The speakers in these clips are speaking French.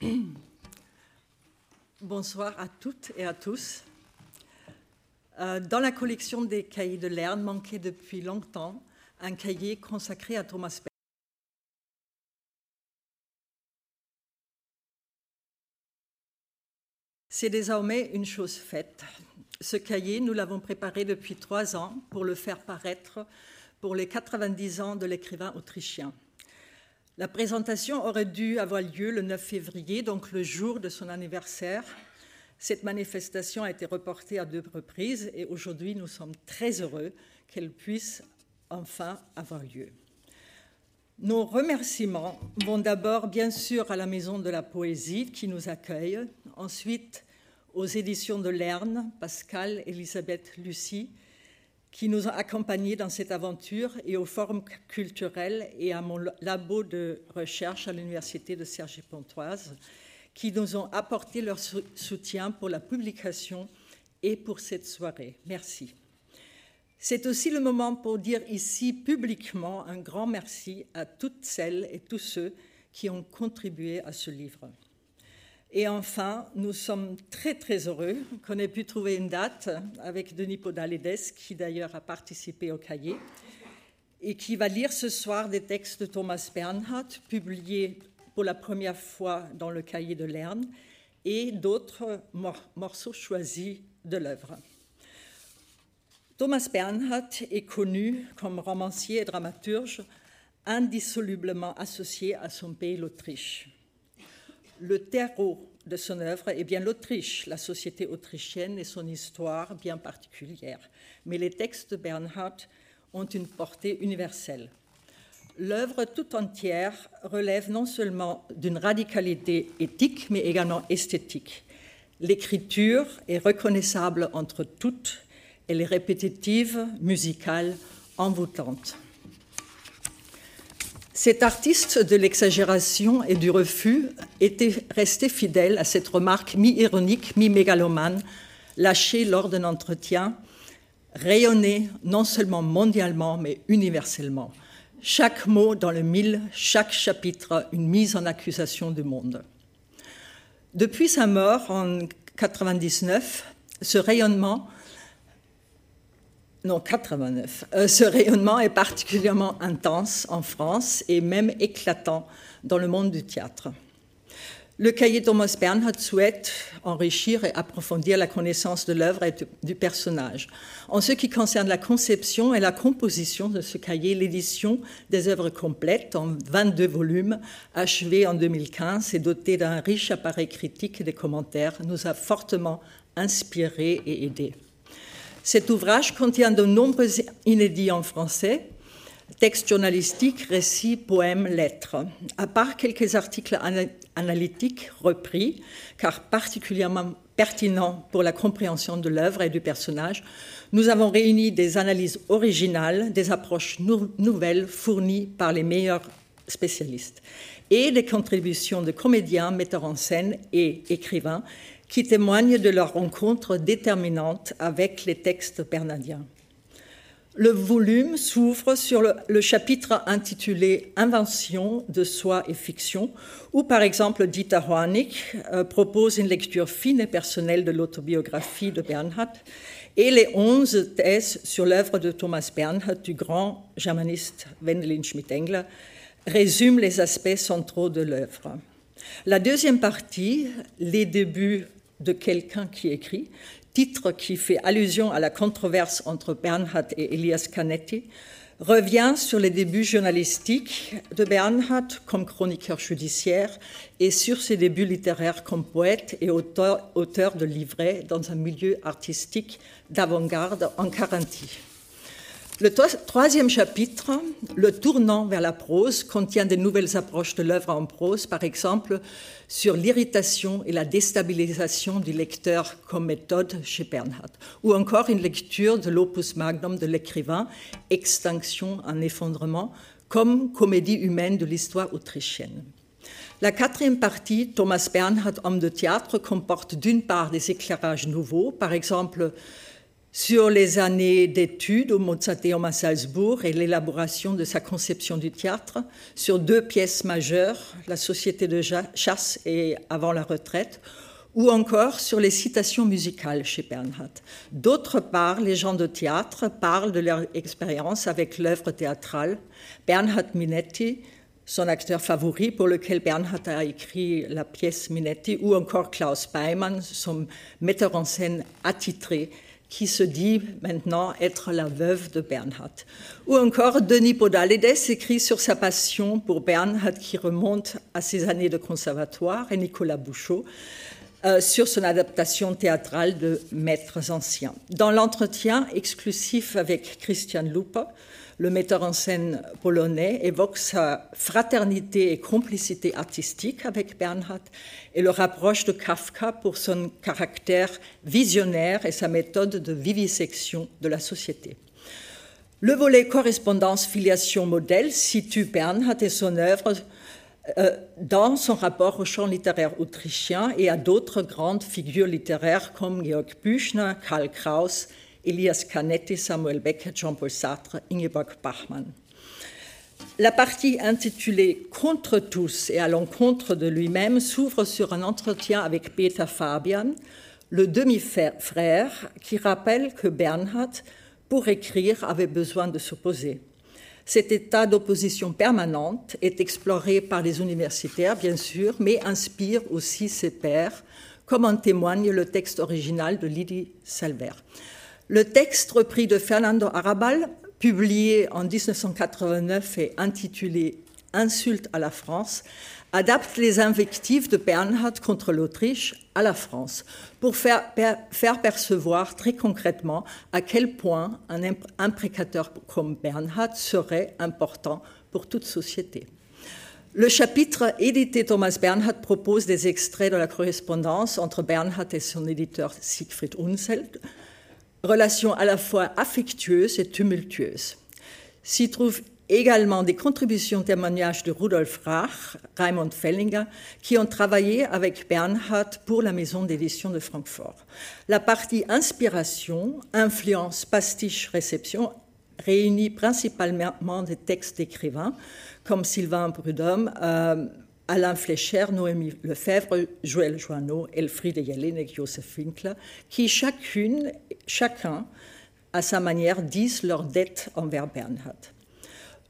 Bonsoir à toutes et à tous. Euh, dans la collection des cahiers de Lerne manquait depuis longtemps un cahier consacré à Thomas Bernhard. C'est désormais une chose faite. Ce cahier, nous l'avons préparé depuis trois ans pour le faire paraître pour les 90 ans de l'écrivain autrichien. La présentation aurait dû avoir lieu le 9 février, donc le jour de son anniversaire. Cette manifestation a été reportée à deux reprises et aujourd'hui nous sommes très heureux qu'elle puisse enfin avoir lieu. Nos remerciements vont d'abord bien sûr à la Maison de la Poésie qui nous accueille, ensuite aux éditions de Lerne, Pascal, Elisabeth, Lucie, qui nous ont accompagnés dans cette aventure et aux formes culturelles et à mon labo de recherche à l'Université de Cergy-Pontoise, qui nous ont apporté leur soutien pour la publication et pour cette soirée. Merci. C'est aussi le moment pour dire ici publiquement un grand merci à toutes celles et tous ceux qui ont contribué à ce livre. Et enfin, nous sommes très très heureux qu'on ait pu trouver une date avec Denis Podalides, qui d'ailleurs a participé au cahier, et qui va lire ce soir des textes de Thomas Bernhardt, publiés pour la première fois dans le cahier de Lerne, et d'autres morceaux choisis de l'œuvre. Thomas Bernhardt est connu comme romancier et dramaturge indissolublement associé à son pays, l'Autriche. Le terreau de son œuvre est bien l'Autriche, la société autrichienne et son histoire bien particulière. Mais les textes de Bernhardt ont une portée universelle. L'œuvre tout entière relève non seulement d'une radicalité éthique, mais également esthétique. L'écriture est reconnaissable entre toutes, elle est répétitive, musicale, envoûtante. Cet artiste de l'exagération et du refus était resté fidèle à cette remarque mi-ironique, mi-mégalomane, lâchée lors d'un entretien, rayonnée non seulement mondialement, mais universellement. Chaque mot dans le mille, chaque chapitre, une mise en accusation du monde. Depuis sa mort en 99, ce rayonnement non, 89. Euh, ce rayonnement est particulièrement intense en France et même éclatant dans le monde du théâtre. Le cahier Thomas Bernhardt souhaite enrichir et approfondir la connaissance de l'œuvre et du personnage. En ce qui concerne la conception et la composition de ce cahier, l'édition des œuvres complètes en 22 volumes, achevée en 2015 et dotée d'un riche appareil critique et des commentaires, nous a fortement inspirés et aidés. Cet ouvrage contient de nombreux inédits en français, textes journalistiques, récits, poèmes, lettres. À part quelques articles analytiques repris, car particulièrement pertinents pour la compréhension de l'œuvre et du personnage, nous avons réuni des analyses originales, des approches nouvelles fournies par les meilleurs spécialistes et des contributions de comédiens, metteurs en scène et écrivains qui témoignent de leur rencontre déterminante avec les textes bernardiens. Le volume s'ouvre sur le, chapitre intitulé Invention de soi et fiction, où par exemple Dieter Hoanig euh, propose une lecture fine et personnelle de l'autobiographie de Bernhard et les onze thèses sur l'œuvre de Thomas Bernhard, du grand germaniste Wendelin Schmidt-Engler, résument les aspects centraux de l'œuvre. La deuxième partie, les débuts de quelqu'un qui écrit, titre qui fait allusion à la controverse entre Bernhard et Elias Canetti, revient sur les débuts journalistiques de Bernhard comme chroniqueur judiciaire et sur ses débuts littéraires comme poète et auteur, de livrets dans un milieu artistique d'avant-garde en Carinthie. Le troisième chapitre, le tournant vers la prose, contient de nouvelles approches de l'œuvre en prose, par exemple sur l'irritation et la déstabilisation du lecteur comme méthode chez Bernhard, ou encore une lecture de l'opus magnum de l'écrivain, Extinction en effondrement, comme comédie humaine de l'histoire autrichienne. La quatrième partie, Thomas Bernhard, homme de théâtre, comporte d'une part des éclairages nouveaux, par exemple sur les années d'études au Mozarteum à Salzbourg et l'élaboration de sa conception du théâtre, sur deux pièces majeures, La Société de chasse et Avant la retraite, ou encore sur les citations musicales chez Bernhardt. D'autre part, les gens de théâtre parlent de leur expérience avec l'œuvre théâtrale. Bernhard Minetti, son acteur favori pour lequel Bernhard a écrit la pièce Minetti, ou encore Klaus Beimann, son metteur en scène attitré, qui se dit maintenant être la veuve de Bernhard. Ou encore Denis Podalides écrit sur sa passion pour Bernhard qui remonte à ses années de conservatoire et Nicolas Bouchot euh, sur son adaptation théâtrale de Maîtres anciens. Dans l'entretien exclusif avec Christian Lupa, le metteur en scène polonais évoque sa fraternité et complicité artistique avec Bernhard et le rapproche de Kafka pour son caractère visionnaire et sa méthode de vivisection de la société. Le volet correspondance, filiation, modèle situe Bernhard et son œuvre euh, dans son rapport au champ littéraire autrichien et à d'autres grandes figures littéraires comme Georg Büchner, Karl Kraus Elias Canetti, Samuel Beckett, Jean-Paul Sartre, Ingeborg Bachmann. La partie intitulée Contre tous et à l'encontre de lui-même s'ouvre sur un entretien avec Peter Fabian, le demi-frère, qui rappelle que Bernhard, pour écrire, avait besoin de s'opposer. Cet état d'opposition permanente est exploré par les universitaires, bien sûr, mais inspire aussi ses pairs, comme en témoigne le texte original de Lydie Salver. Le texte repris de Fernando Arabal, publié en 1989 et intitulé Insulte à la France, adapte les invectives de Bernhard contre l'Autriche à la France pour faire, faire, percevoir très concrètement à quel point un imprécateur comme Bernhard serait important pour toute société. Le chapitre édité Thomas Bernhard propose des extraits de la correspondance entre Bernhard et son éditeur Siegfried Unseld, relation à la fois affectueuse et tumultueuse. S'y trouvent également des contributions témoignages de Rudolf Rach, Raimund Fellinger, qui ont travaillé avec Bernhard pour la maison d'édition de Francfort. La partie inspiration, influence, pastiche, réception réunit principalement des textes d'écrivains comme Sylvain Prudhomme, euh, Alain Flécher, Noémie Lefebvre, Joël Joanneau, Elfriede Jelinek, Joseph Winkler, qui chacune, chacun, à sa manière, disent leur dette envers Bernhard.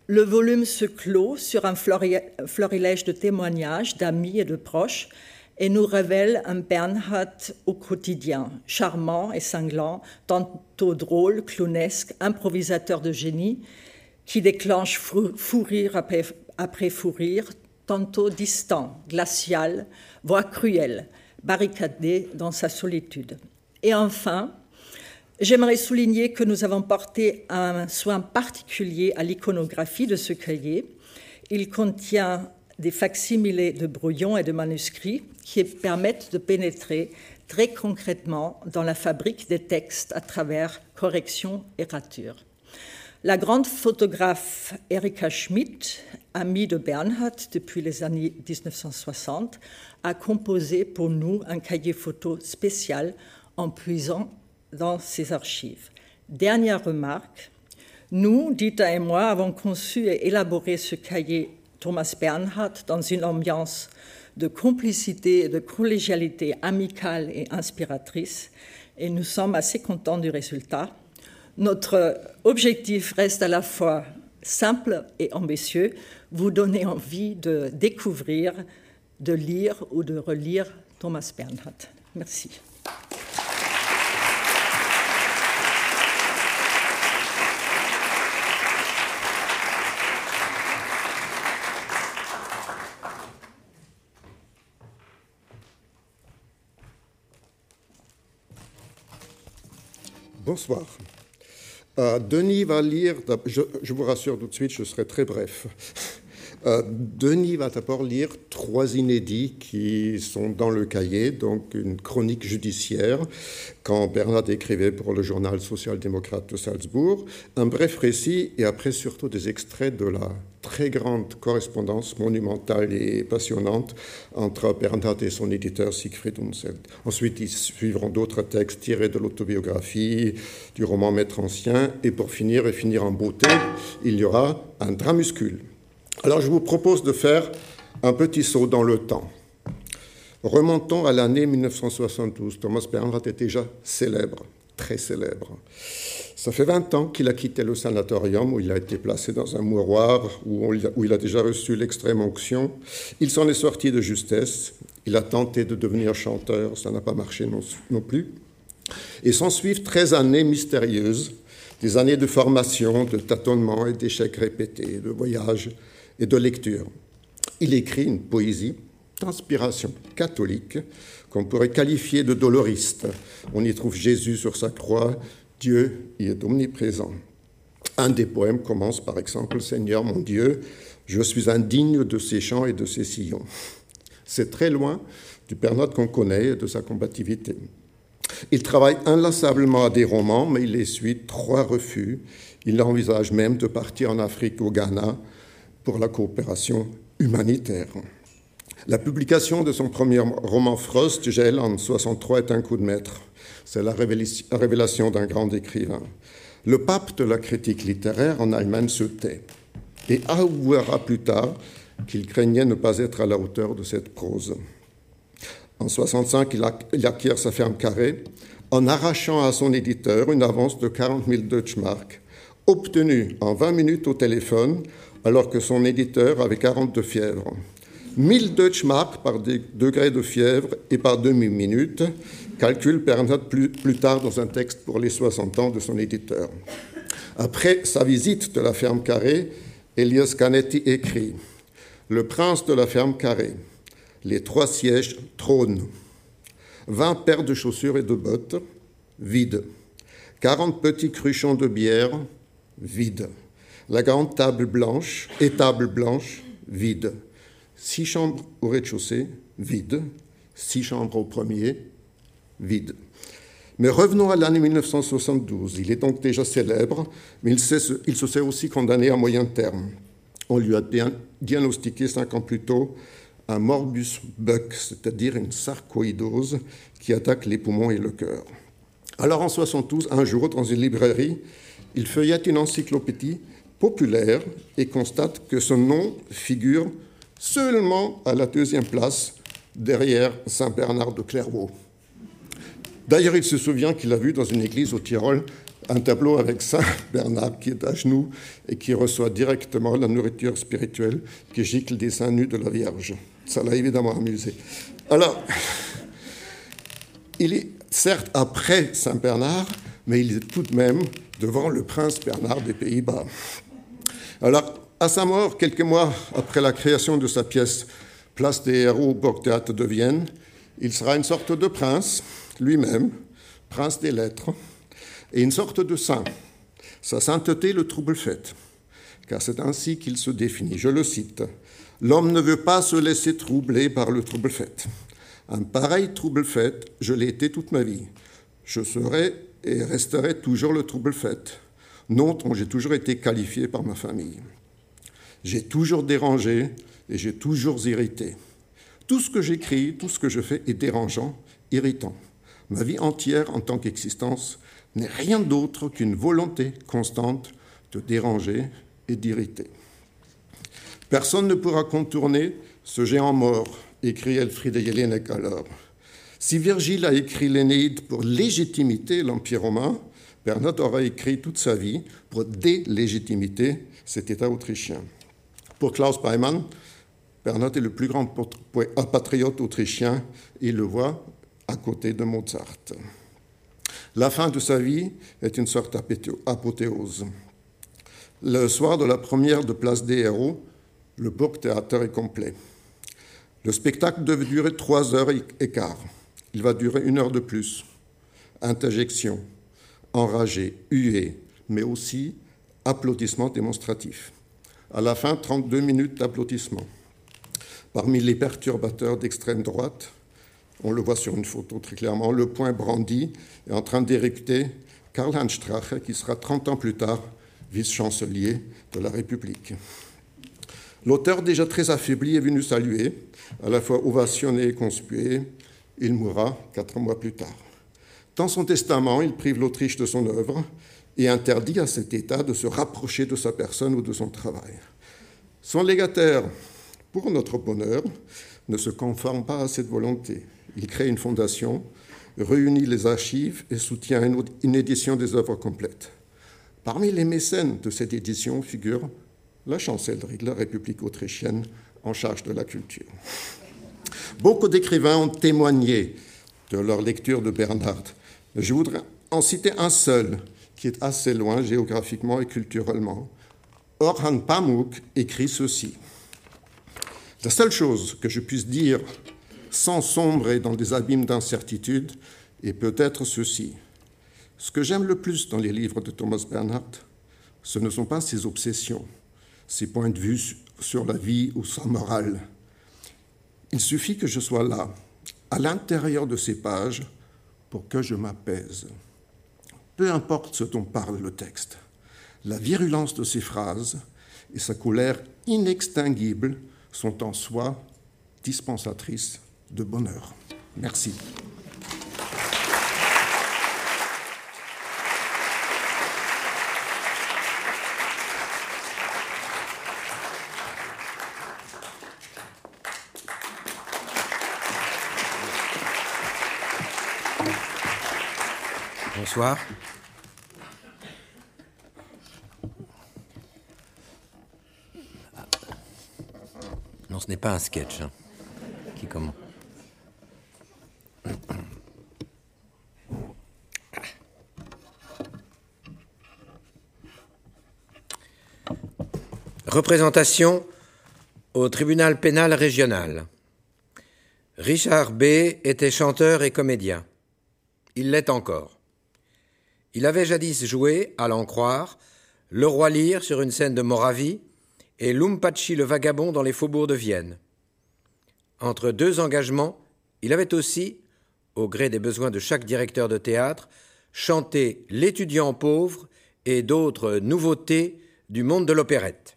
Le volume se clôt sur un florilège de témoignages d'amis et de proches et nous révèle un Bernhard au quotidien, charmant et cinglant, tantôt drôle, clownesque, improvisateur de génie, qui déclenche fou, rire après, après fou rire, tantôt distant, glacial, voire cruel, barricadé dans sa solitude. Et enfin, j'aimerais souligner que nous avons porté un soin particulier à l'iconographie de ce cahier. Il contient des facsimilés de brouillons et de manuscrits qui permettent de pénétrer très concrètement dans la fabrique des textes à travers correction et rature. La grande photographe Erika Schmidt, amie de Bernhard depuis les années 1960, a composé pour nous un cahier photo spécial en puisant dans ses archives. Dernière remarque, nous, Dita et moi, avons conçu et élaboré ce cahier Thomas Bernhard dans une ambiance de complicité et de collégialité amicale et inspiratrice, et nous sommes assez contents du résultat. Notre objectif reste à la fois simple et ambitieux, vous donner envie de découvrir, de lire ou de relire Thomas Bernhardt. Merci. Bonsoir. Euh, Denis va lire, je, vous rassure tout de suite, je serai très bref. Euh, Denis va d'abord lire trois inédits qui sont dans le cahier, donc une chronique judiciaire quand Bernard écrivait pour le journal social-démocrate de Salzbourg, un bref récit et après surtout des extraits de la très grande correspondance monumentale et passionnante entre Bernard et son éditeur Siegfried Unseld. Ensuite, ils suivront d'autres textes tirés de l'autobiographie, du roman Maître ancien, et pour finir et finir en beauté, il y aura un dramuscule. Alors je vous propose de faire un petit saut dans le temps. Remontons à l'année 1972. Thomas Bernhardt était déjà célèbre, très célèbre. Ça fait 20 ans qu'il a quitté le sanatorium où il a été placé dans un mouroir où, où il a déjà reçu l'extrême onction. Il s'en est sorti de justesse. Il a tenté de devenir chanteur, ça n'a pas marché non, non plus. Et s'en suivent 13 années mystérieuses, des années de formation, de tâtonnement et d'échecs répétés, de voyages et de lecture. Il écrit une poésie d'inspiration catholique qu'on pourrait qualifier de doloriste. On y trouve Jésus sur sa croix, Dieu y est omniprésent. Un des poèmes commence par exemple Seigneur mon Dieu, je suis indigne de ses chants et de ses sillons. C'est très loin du Père qu'on connaît et de sa combativité. Il travaille inlassablement à des romans, mais il essuie trois refus. Il envisage même de partir en Afrique, au Ghana, pour la coopération humanitaire. La publication de son premier roman Frost, Gel, en 63 est un coup de maître. C'est la révélation d'un grand écrivain. Le pape de la critique littéraire en Allemagne se tait et avouera plus tard qu'il craignait ne pas être à la hauteur de cette prose. En 65, il acquiert sa ferme carrée en arrachant à son éditeur une avance de 40 000 Deutschmark, obtenue en 20 minutes au téléphone alors que son éditeur avait 40 de fièvre. 1000 Deutschmark par degré de fièvre et par demi-minute, calcule Bernhard plus, plus tard dans un texte pour les 60 ans de son éditeur. Après sa visite de la ferme carrée, Elias Canetti écrit Le prince de la ferme carrée, les trois sièges trônent, 20 paires de chaussures et de bottes, vides, 40 petits cruchons de bière, vides la grande table blanche, étable blanche, vide. Six chambres au rez-de-chaussée, vide. Six chambres au premier, vide. Mais revenons à l'année 1972. Il est donc déjà célèbre, mais il, se sait aussi condamné à moyen terme. On lui a diagnostiqué cinq ans plus tôt un morbus Buck, c'est-à-dire une sarcoïdose qui attaque les poumons et le cœur. Alors en 72, un jour, dans une librairie, il feuillette une encyclopédie populaire et constate que son nom figure seulement à la deuxième place derrière Saint Bernard de Clairvaux. D'ailleurs, il se souvient qu'il a vu dans une église au Tyrol un tableau avec Saint Bernard qui est à genoux et qui reçoit directement la nourriture spirituelle qui gicle des seins nus de la Vierge. Ça l'a évidemment amusé. Alors, il est certes après Saint Bernard, mais il est tout de même devant le prince Bernard des Pays-Bas. Alors, à sa mort, quelques mois après la création de sa pièce Place des héros au Burgtheater de Vienne, il sera une sorte de prince, lui-même, prince des lettres, et une sorte de saint. Sa sainteté le trouble fait, car c'est ainsi qu'il se définit. Je le cite L'homme ne veut pas se laisser troubler par le trouble fait. Un pareil trouble fait, je l'ai été toute ma vie. Je serai et resterai toujours le trouble fait nom dont j'ai toujours été qualifié par ma famille. J'ai toujours dérangé et j'ai toujours irrité. Tout ce que j'écris, tout ce que je fais est dérangeant, irritant. Ma vie entière en tant qu'existence n'est rien d'autre qu'une volonté constante de déranger et d'irriter. Personne ne pourra contourner ce géant mort, écrit Elfriede Jelinek alors. Si Virgile a écrit l'Énéide pour légitimité l'Empire romain, Bernhard aura écrit toute sa vie pour délégitimiter cet État autrichien. Pour Klaus Beimann, Bernhard est le plus grand patriote autrichien, il le voit à côté de Mozart. La fin de sa vie est une sorte d'apothéose. Le soir de la première de Place des Héros, le Burgtheater est complet. Le spectacle devait durer trois heures et quart. Il va durer une heure de plus. Interjection, enragés, hués, mais aussi applaudissements démonstratifs. À la fin, 32 minutes d'applaudissements. Parmi les perturbateurs d'extrême droite, on le voit sur une photo très clairement, le point brandi est en train d'érecter Karl-Heinz Strache, qui sera 30 ans plus tard vice-chancelier de la République. L'auteur, déjà très affaibli, est venu saluer, à la fois ovationné et conspué. Il mourra quatre mois plus tard. Dans son testament, il prive l'Autriche de son œuvre et interdit à cet État de se rapprocher de sa personne ou de son travail. Son légataire, pour notre bonheur, ne se conforme pas à cette volonté. Il crée une fondation, réunit les archives et soutient une édition des œuvres complètes. Parmi les mécènes de cette édition figure la chancellerie de la République autrichienne en charge de la culture. Beaucoup d'écrivains ont témoigné de leur lecture de Bernhard. Je voudrais en citer un seul, qui est assez loin géographiquement et culturellement. Orhan Pamuk écrit ceci. La seule chose que je puisse dire sans sombrer dans des abîmes d'incertitude est peut-être ceci. Ce que j'aime le plus dans les livres de Thomas Bernhardt, ce ne sont pas ses obsessions, ses points de vue sur la vie ou sa morale. Il suffit que je sois là, à l'intérieur de ces pages, pour que je m'apaise. Peu importe ce dont parle le texte, la virulence de ses phrases et sa colère inextinguible sont en soi dispensatrices de bonheur. Merci. Bonsoir. Non, ce n'est pas un sketch. Hein. Qui commence Représentation au tribunal pénal régional. Richard B. était chanteur et comédien. Il l'est encore. Il avait jadis joué, à l'en croire, le roi Lear sur une scène de Moravie et Lumpachi le vagabond dans les faubourgs de Vienne. Entre deux engagements, il avait aussi, au gré des besoins de chaque directeur de théâtre, chanté L'étudiant pauvre et d'autres nouveautés du monde de l'opérette.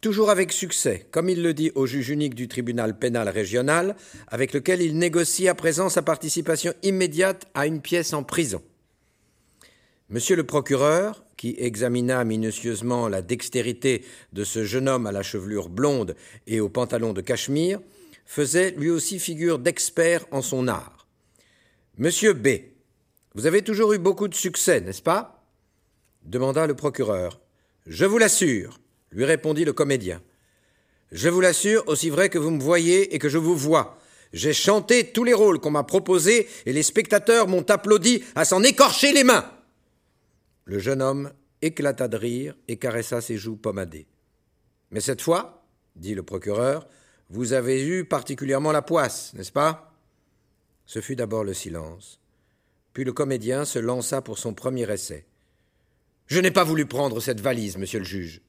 Toujours avec succès, comme il le dit au juge unique du tribunal pénal régional, avec lequel il négocie à présent sa participation immédiate à une pièce en prison. Monsieur le procureur, qui examina minutieusement la dextérité de ce jeune homme à la chevelure blonde et au pantalon de cachemire, faisait lui aussi figure d'expert en son art. Monsieur B, vous avez toujours eu beaucoup de succès, n'est-ce pas? demanda le procureur. Je vous l'assure, lui répondit le comédien. Je vous l'assure, aussi vrai que vous me voyez et que je vous vois. J'ai chanté tous les rôles qu'on m'a proposés et les spectateurs m'ont applaudi à s'en écorcher les mains. Le jeune homme éclata de rire et caressa ses joues pommadées. Mais cette fois, dit le procureur, vous avez eu particulièrement la poisse, n'est-ce pas? Ce fut d'abord le silence. Puis le comédien se lança pour son premier essai. Je n'ai pas voulu prendre cette valise, monsieur le juge.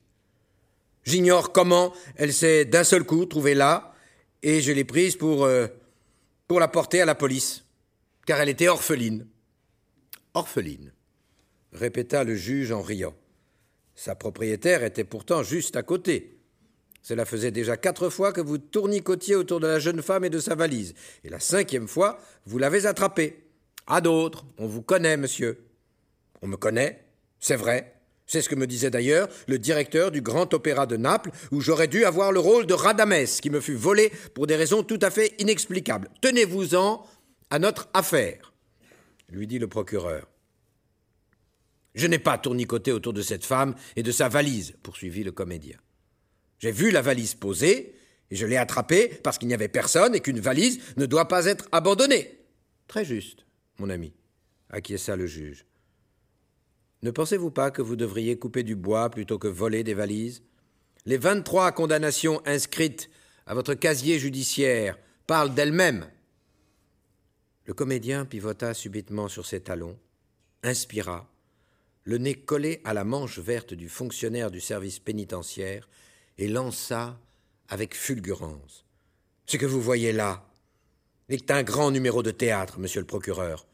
J'ignore comment elle s'est d'un seul coup trouvée là, et je l'ai prise pour, euh, pour la porter à la police, car elle était orpheline. Orpheline, répéta le juge en riant. Sa propriétaire était pourtant juste à côté. Cela faisait déjà quatre fois que vous tournicotiez autour de la jeune femme et de sa valise, et la cinquième fois, vous l'avez attrapée. À d'autres, on vous connaît, monsieur. On me connaît, c'est vrai, c'est ce que me disait d'ailleurs le directeur du Grand Opéra de Naples, où j'aurais dû avoir le rôle de Radamès, qui me fut volé pour des raisons tout à fait inexplicables. Tenez-vous-en à notre affaire, lui dit le procureur. Je n'ai pas tournicoté autour de cette femme et de sa valise, poursuivit le comédien. J'ai vu la valise posée, et je l'ai attrapée parce qu'il n'y avait personne et qu'une valise ne doit pas être abandonnée. Très juste, mon ami, acquiesça le juge. Ne pensez-vous pas que vous devriez couper du bois plutôt que voler des valises? Les 23 condamnations inscrites à votre casier judiciaire parlent d'elles-mêmes. Le comédien pivota subitement sur ses talons, inspira, le nez collé à la manche verte du fonctionnaire du service pénitentiaire, et lança avec fulgurance. Ce que vous voyez là est un grand numéro de théâtre, monsieur le procureur.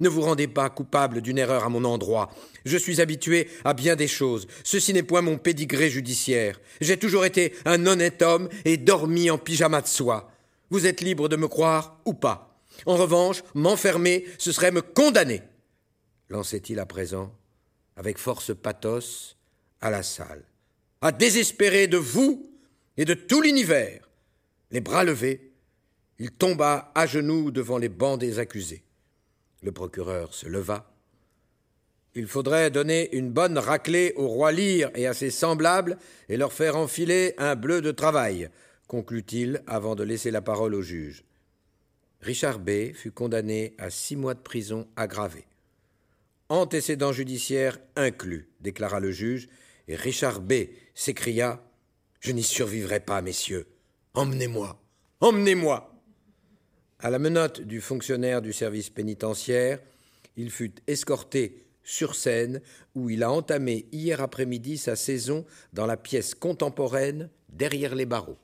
Ne vous rendez pas coupable d'une erreur à mon endroit. Je suis habitué à bien des choses. Ceci n'est point mon pédigré judiciaire. J'ai toujours été un honnête homme et dormi en pyjama de soie. Vous êtes libre de me croire ou pas. En revanche, m'enfermer, ce serait me condamner. Lançait-il à présent, avec force pathos, à la salle. À désespérer de vous et de tout l'univers. Les bras levés, il tomba à genoux devant les bancs des accusés. Le procureur se leva. Il faudrait donner une bonne raclée au roi Lyre et à ses semblables et leur faire enfiler un bleu de travail, conclut-il avant de laisser la parole au juge. Richard B. fut condamné à six mois de prison aggravée. Antécédents judiciaires inclus, déclara le juge, et Richard B. s'écria Je n'y survivrai pas, messieurs. Emmenez-moi. Emmenez-moi. À la menotte du fonctionnaire du service pénitentiaire, il fut escorté sur scène où il a entamé hier après-midi sa saison dans la pièce contemporaine derrière les barreaux.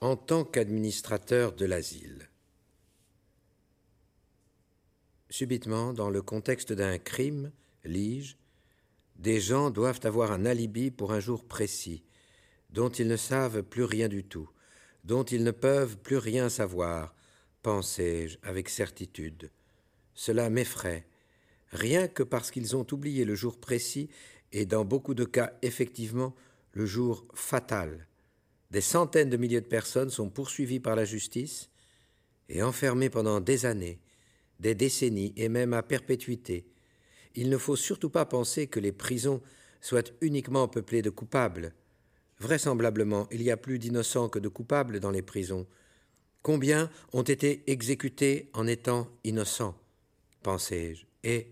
En tant qu'administrateur de l'asile, subitement, dans le contexte d'un crime, lis-je, des gens doivent avoir un alibi pour un jour précis, dont ils ne savent plus rien du tout, dont ils ne peuvent plus rien savoir, pensai-je avec certitude. Cela m'effraie, rien que parce qu'ils ont oublié le jour précis et dans beaucoup de cas effectivement le jour fatal. Des centaines de milliers de personnes sont poursuivies par la justice et enfermées pendant des années, des décennies et même à perpétuité. Il ne faut surtout pas penser que les prisons soient uniquement peuplées de coupables. Vraisemblablement, il y a plus d'innocents que de coupables dans les prisons. Combien ont été exécutés en étant innocents pensai-je. Et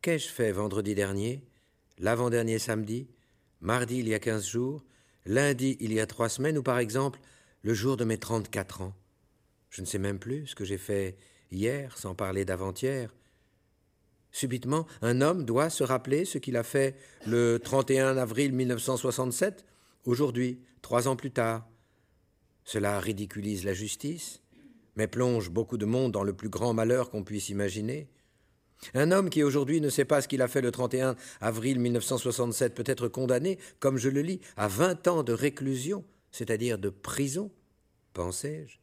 qu'ai-je fait vendredi dernier, l'avant-dernier samedi, mardi il y a quinze jours, lundi il y a trois semaines, ou par exemple le jour de mes trente-quatre ans? Je ne sais même plus ce que j'ai fait hier, sans parler d'avant-hier. Subitement, un homme doit se rappeler ce qu'il a fait le 31 avril 1967 aujourd'hui, trois ans plus tard. Cela ridiculise la justice, mais plonge beaucoup de monde dans le plus grand malheur qu'on puisse imaginer. Un homme qui aujourd'hui ne sait pas ce qu'il a fait le 31 avril 1967 peut être condamné, comme je le lis, à vingt ans de réclusion, c'est-à-dire de prison, pensais-je,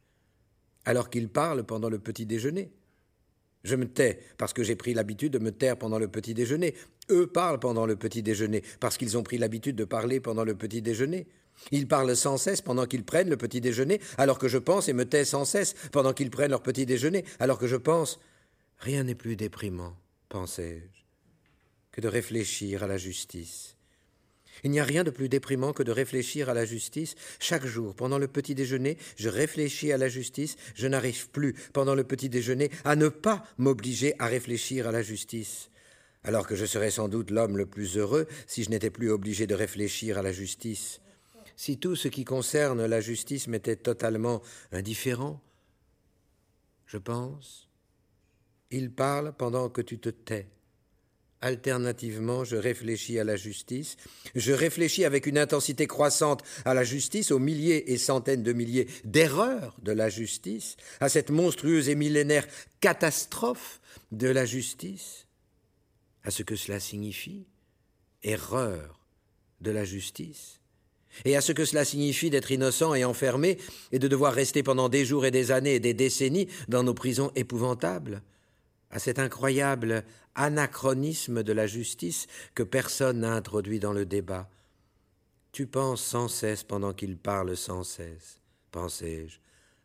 alors qu'il parle pendant le petit déjeuner. Je me tais parce que j'ai pris l'habitude de me taire pendant le petit déjeuner. Eux parlent pendant le petit déjeuner parce qu'ils ont pris l'habitude de parler pendant le petit déjeuner. Ils parlent sans cesse pendant qu'ils prennent le petit déjeuner, alors que je pense et me tais sans cesse pendant qu'ils prennent leur petit déjeuner, alors que je pense. Rien n'est plus déprimant, pensais-je, que de réfléchir à la justice. Il n'y a rien de plus déprimant que de réfléchir à la justice. Chaque jour, pendant le petit déjeuner, je réfléchis à la justice. Je n'arrive plus, pendant le petit déjeuner, à ne pas m'obliger à réfléchir à la justice. Alors que je serais sans doute l'homme le plus heureux si je n'étais plus obligé de réfléchir à la justice. Si tout ce qui concerne la justice m'était totalement indifférent, je pense. Il parle pendant que tu te tais. Alternativement, je réfléchis à la justice, je réfléchis avec une intensité croissante à la justice, aux milliers et centaines de milliers d'erreurs de la justice, à cette monstrueuse et millénaire catastrophe de la justice, à ce que cela signifie, erreur de la justice, et à ce que cela signifie d'être innocent et enfermé, et de devoir rester pendant des jours et des années et des décennies dans nos prisons épouvantables, à cet incroyable anachronisme de la justice que personne n'a introduit dans le débat. Tu penses sans cesse pendant qu'il parle sans cesse, pensai-je,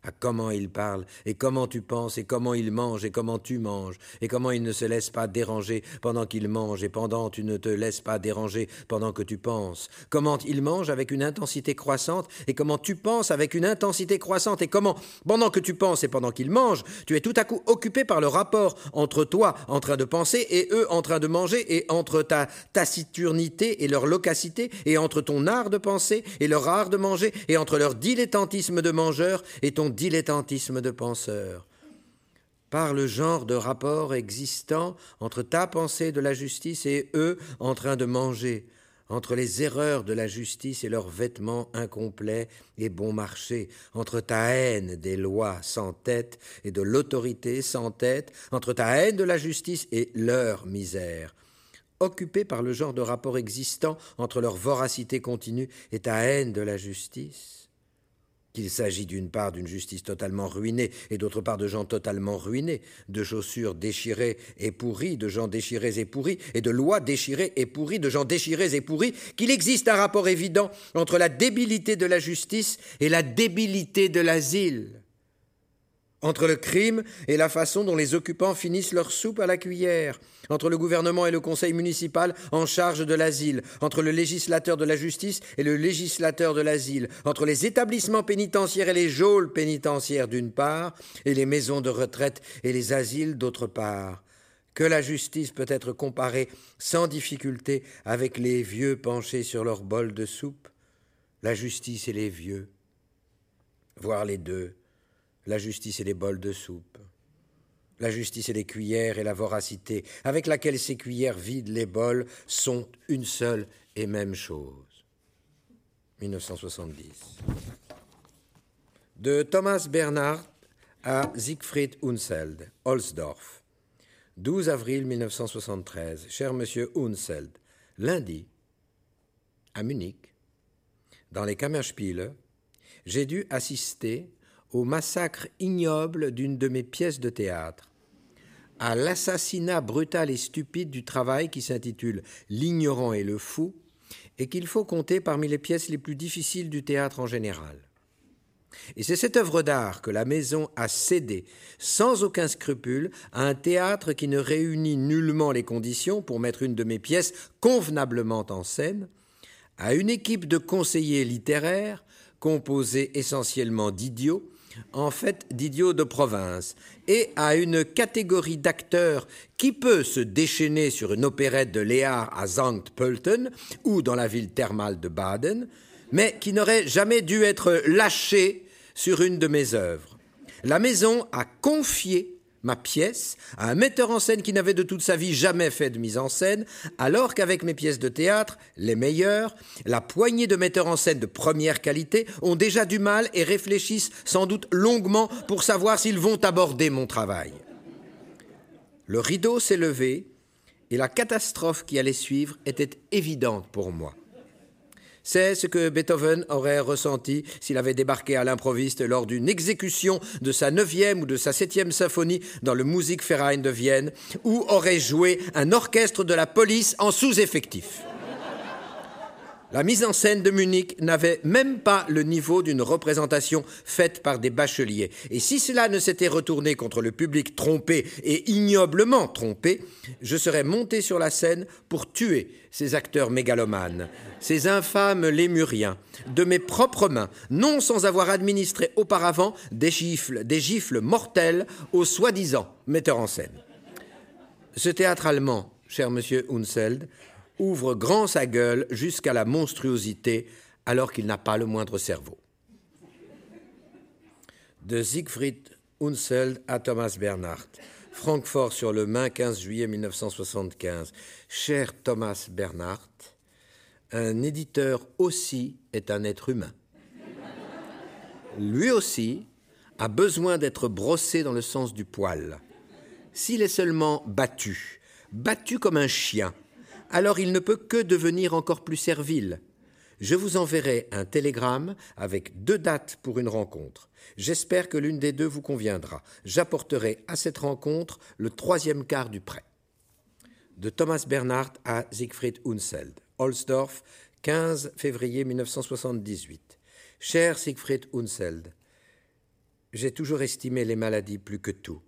à comment il parle, et comment tu penses, et comment il mange, et comment tu manges, et comment il ne se laisse pas déranger pendant qu'il mange, et pendant tu ne te laisses pas déranger pendant que tu penses, comment il mange avec une intensité croissante, et comment tu penses avec une intensité croissante, et comment, pendant que tu penses et pendant qu'il mange, tu es tout à coup occupé par le rapport entre toi en train de penser et eux en train de manger, et entre ta taciturnité et leur locacité, et entre ton art de penser et leur art de manger, et entre leur dilettantisme de mangeur et ton dilettantisme de penseur. par le genre de rapport existant entre ta pensée de la justice et eux en train de manger, entre les erreurs de la justice et leurs vêtements incomplets et bon marché, entre ta haine des lois sans tête et de l'autorité sans tête, entre ta haine de la justice et leur misère, occupés par le genre de rapport existant entre leur voracité continue et ta haine de la justice qu'il s'agit d'une part d'une justice totalement ruinée et d'autre part de gens totalement ruinés, de chaussures déchirées et pourries, de gens déchirés et pourris, et de lois déchirées et pourries, de gens déchirés et pourris, qu'il existe un rapport évident entre la débilité de la justice et la débilité de l'asile entre le crime et la façon dont les occupants finissent leur soupe à la cuillère, entre le gouvernement et le conseil municipal en charge de l'asile, entre le législateur de la justice et le législateur de l'asile, entre les établissements pénitentiaires et les geôles pénitentiaires d'une part, et les maisons de retraite et les asiles d'autre part. Que la justice peut être comparée sans difficulté avec les vieux penchés sur leur bol de soupe, la justice et les vieux, voir les deux, la justice et les bols de soupe, la justice et les cuillères et la voracité avec laquelle ces cuillères vident les bols sont une seule et même chose. 1970. De Thomas Bernhard à Siegfried Unseld, Holzdorf. 12 avril 1973. Cher monsieur Unseld, lundi, à Munich, dans les Kammerspiele, j'ai dû assister au massacre ignoble d'une de mes pièces de théâtre, à l'assassinat brutal et stupide du travail qui s'intitule L'ignorant et le fou, et qu'il faut compter parmi les pièces les plus difficiles du théâtre en général. Et c'est cette œuvre d'art que la maison a cédée, sans aucun scrupule, à un théâtre qui ne réunit nullement les conditions pour mettre une de mes pièces convenablement en scène, à une équipe de conseillers littéraires, composée essentiellement d'idiots, en fait d'idiots de province, et à une catégorie d'acteurs qui peut se déchaîner sur une opérette de Léard à Sankt Pölten ou dans la ville thermale de Baden, mais qui n'aurait jamais dû être lâché sur une de mes œuvres. La maison a confié ma pièce à un metteur en scène qui n'avait de toute sa vie jamais fait de mise en scène, alors qu'avec mes pièces de théâtre, les meilleures, la poignée de metteurs en scène de première qualité ont déjà du mal et réfléchissent sans doute longuement pour savoir s'ils vont aborder mon travail. Le rideau s'est levé et la catastrophe qui allait suivre était évidente pour moi. C'est ce que Beethoven aurait ressenti s'il avait débarqué à l'improviste lors d'une exécution de sa neuvième ou de sa septième symphonie dans le Musikverein de Vienne, où aurait joué un orchestre de la police en sous-effectif. La mise en scène de Munich n'avait même pas le niveau d'une représentation faite par des bacheliers. Et si cela ne s'était retourné contre le public trompé et ignoblement trompé, je serais monté sur la scène pour tuer ces acteurs mégalomanes, ces infâmes lémuriens, de mes propres mains, non sans avoir administré auparavant des gifles, des gifles mortelles aux soi-disant metteurs en scène. Ce théâtre allemand, cher monsieur Unseld, ouvre grand sa gueule jusqu'à la monstruosité alors qu'il n'a pas le moindre cerveau. De Siegfried Unseld à Thomas Bernhardt. Francfort sur le Main, 15 juillet 1975. Cher Thomas Bernhardt, un éditeur aussi est un être humain. Lui aussi a besoin d'être brossé dans le sens du poil. S'il est seulement battu, battu comme un chien, alors il ne peut que devenir encore plus servile. Je vous enverrai un télégramme avec deux dates pour une rencontre. J'espère que l'une des deux vous conviendra. J'apporterai à cette rencontre le troisième quart du prêt. De Thomas Bernhardt à Siegfried Unseld. Holzdorf, 15 février 1978. Cher Siegfried Unseld, j'ai toujours estimé les maladies plus que tout.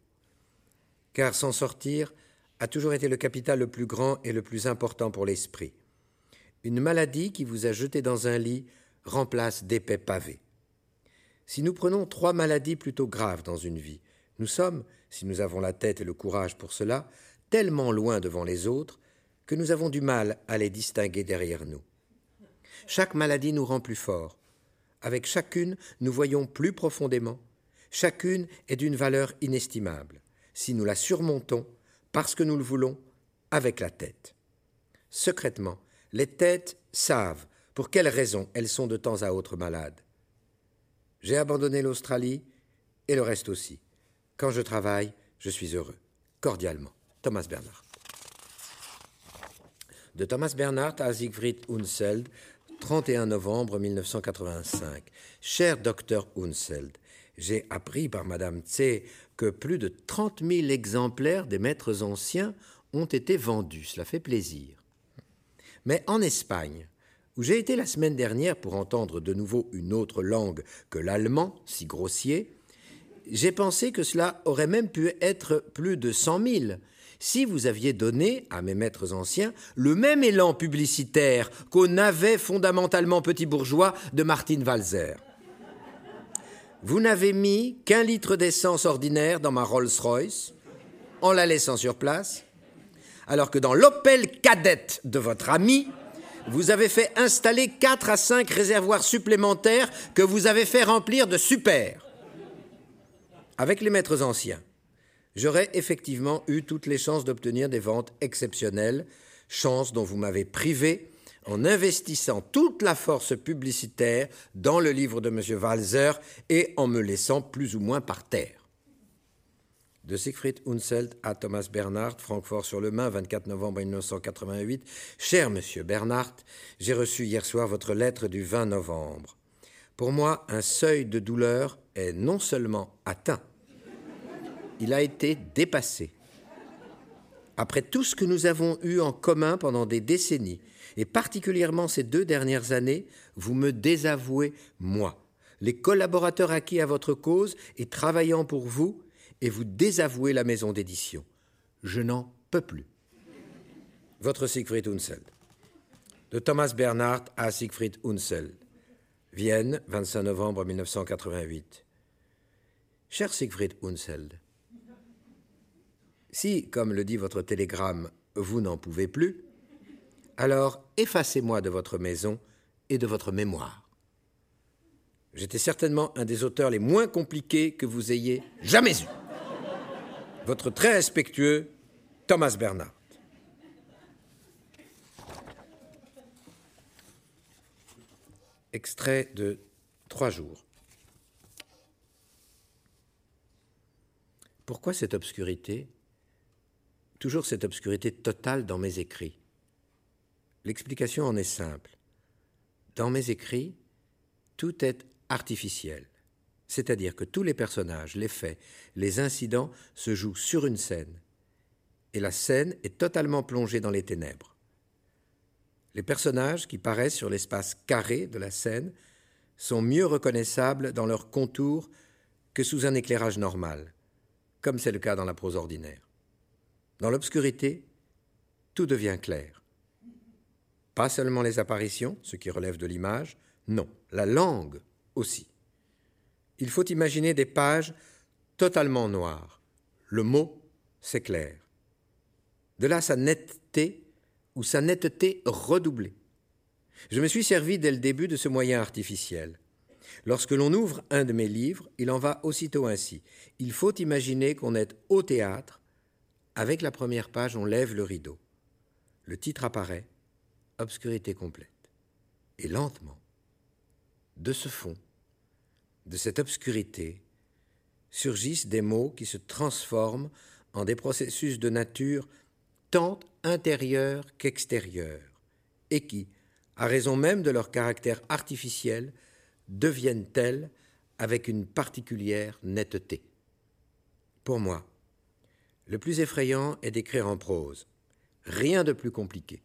Car sans sortir, a toujours été le capital le plus grand et le plus important pour l'esprit. Une maladie qui vous a jeté dans un lit remplace d'épais pavés. Si nous prenons trois maladies plutôt graves dans une vie, nous sommes, si nous avons la tête et le courage pour cela, tellement loin devant les autres que nous avons du mal à les distinguer derrière nous. Chaque maladie nous rend plus forts. Avec chacune, nous voyons plus profondément. Chacune est d'une valeur inestimable. si nous la surmontons, parce que nous le voulons, avec la tête. Secrètement, les têtes savent pour quelles raisons elles sont de temps à autre malades. J'ai abandonné l'Australie et le reste aussi. Quand je travaille, je suis heureux. Cordialement, Thomas Bernard. De Thomas Bernhardt à Siegfried Unseld, 31 novembre 1985. Cher docteur Unseld, j'ai appris par Madame Tse que plus de 30 000 exemplaires des maîtres anciens ont été vendus. Cela fait plaisir. Mais en Espagne, où j'ai été la semaine dernière pour entendre de nouveau une autre langue que l'allemand, si grossier, j'ai pensé que cela aurait même pu être plus de cent mille si vous aviez donné à mes maîtres anciens le même élan publicitaire qu'au avait fondamentalement petit bourgeois de Martine Walzer. Vous n'avez mis qu'un litre d'essence ordinaire dans ma Rolls-Royce en la laissant sur place, alors que dans l'Opel cadette de votre ami, vous avez fait installer quatre à cinq réservoirs supplémentaires que vous avez fait remplir de super. Avec les maîtres anciens, j'aurais effectivement eu toutes les chances d'obtenir des ventes exceptionnelles, chances dont vous m'avez privé en investissant toute la force publicitaire dans le livre de M. Walzer et en me laissant plus ou moins par terre. De Siegfried Unselt à Thomas Bernhardt, Francfort-sur-le-Main, 24 novembre 1988. Cher Monsieur Bernhardt, j'ai reçu hier soir votre lettre du 20 novembre. Pour moi, un seuil de douleur est non seulement atteint, il a été dépassé. Après tout ce que nous avons eu en commun pendant des décennies, et particulièrement ces deux dernières années, vous me désavouez, moi, les collaborateurs acquis à votre cause et travaillant pour vous, et vous désavouez la maison d'édition. Je n'en peux plus. Votre Siegfried Unseld. De Thomas Bernhardt à Siegfried Unseld. Vienne, 25 novembre 1988. Cher Siegfried Unseld, si, comme le dit votre télégramme, vous n'en pouvez plus, alors effacez-moi de votre maison et de votre mémoire. J'étais certainement un des auteurs les moins compliqués que vous ayez jamais eu. Votre très respectueux Thomas Bernard. Extrait de Trois jours. Pourquoi cette obscurité? Toujours cette obscurité totale dans mes écrits. L'explication en est simple. Dans mes écrits, tout est artificiel, c'est-à-dire que tous les personnages, les faits, les incidents se jouent sur une scène, et la scène est totalement plongée dans les ténèbres. Les personnages qui paraissent sur l'espace carré de la scène sont mieux reconnaissables dans leurs contours que sous un éclairage normal, comme c'est le cas dans la prose ordinaire. Dans l'obscurité, tout devient clair. Pas seulement les apparitions, ce qui relève de l'image, non, la langue aussi. Il faut imaginer des pages totalement noires. Le mot s'éclaire. De là sa netteté ou sa netteté redoublée. Je me suis servi dès le début de ce moyen artificiel. Lorsque l'on ouvre un de mes livres, il en va aussitôt ainsi. Il faut imaginer qu'on est au théâtre avec la première page, on lève le rideau. Le titre apparaît, Obscurité complète. Et lentement, de ce fond, de cette obscurité, surgissent des mots qui se transforment en des processus de nature tant intérieure qu'extérieure, et qui, à raison même de leur caractère artificiel, deviennent tels avec une particulière netteté. Pour moi, le plus effrayant est d'écrire en prose. Rien de plus compliqué.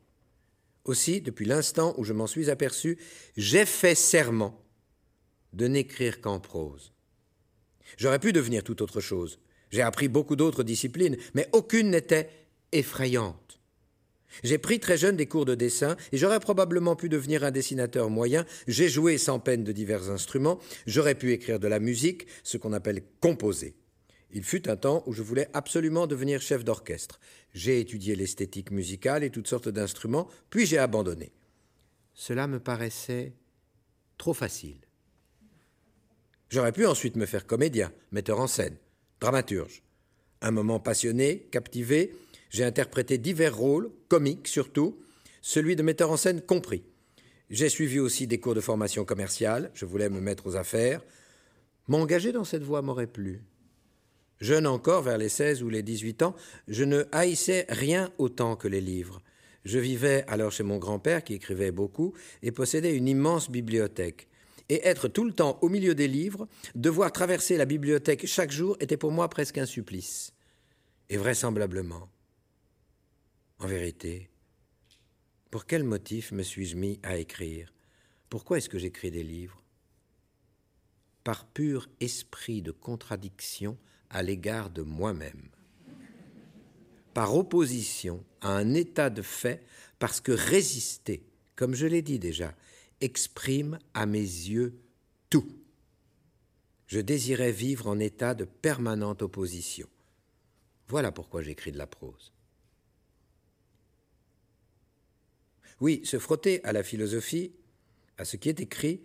Aussi, depuis l'instant où je m'en suis aperçu, j'ai fait serment de n'écrire qu'en prose. J'aurais pu devenir tout autre chose. J'ai appris beaucoup d'autres disciplines, mais aucune n'était effrayante. J'ai pris très jeune des cours de dessin et j'aurais probablement pu devenir un dessinateur moyen. J'ai joué sans peine de divers instruments. J'aurais pu écrire de la musique, ce qu'on appelle composer. Il fut un temps où je voulais absolument devenir chef d'orchestre. J'ai étudié l'esthétique musicale et toutes sortes d'instruments, puis j'ai abandonné. Cela me paraissait trop facile. J'aurais pu ensuite me faire comédien, metteur en scène, dramaturge. Un moment passionné, captivé, j'ai interprété divers rôles, comiques surtout, celui de metteur en scène compris. J'ai suivi aussi des cours de formation commerciale, je voulais me mettre aux affaires. M'engager dans cette voie m'aurait plu. Jeune encore, vers les 16 ou les 18 ans, je ne haïssais rien autant que les livres. Je vivais alors chez mon grand-père qui écrivait beaucoup et possédait une immense bibliothèque. Et être tout le temps au milieu des livres, devoir traverser la bibliothèque chaque jour était pour moi presque un supplice. Et vraisemblablement, en vérité, pour quel motif me suis-je mis à écrire? Pourquoi est-ce que j'écris des livres? Par pur esprit de contradiction à l'égard de moi-même. Par opposition à un état de fait, parce que résister, comme je l'ai dit déjà, exprime à mes yeux tout. Je désirais vivre en état de permanente opposition. Voilà pourquoi j'écris de la prose. Oui, se frotter à la philosophie, à ce qui est écrit,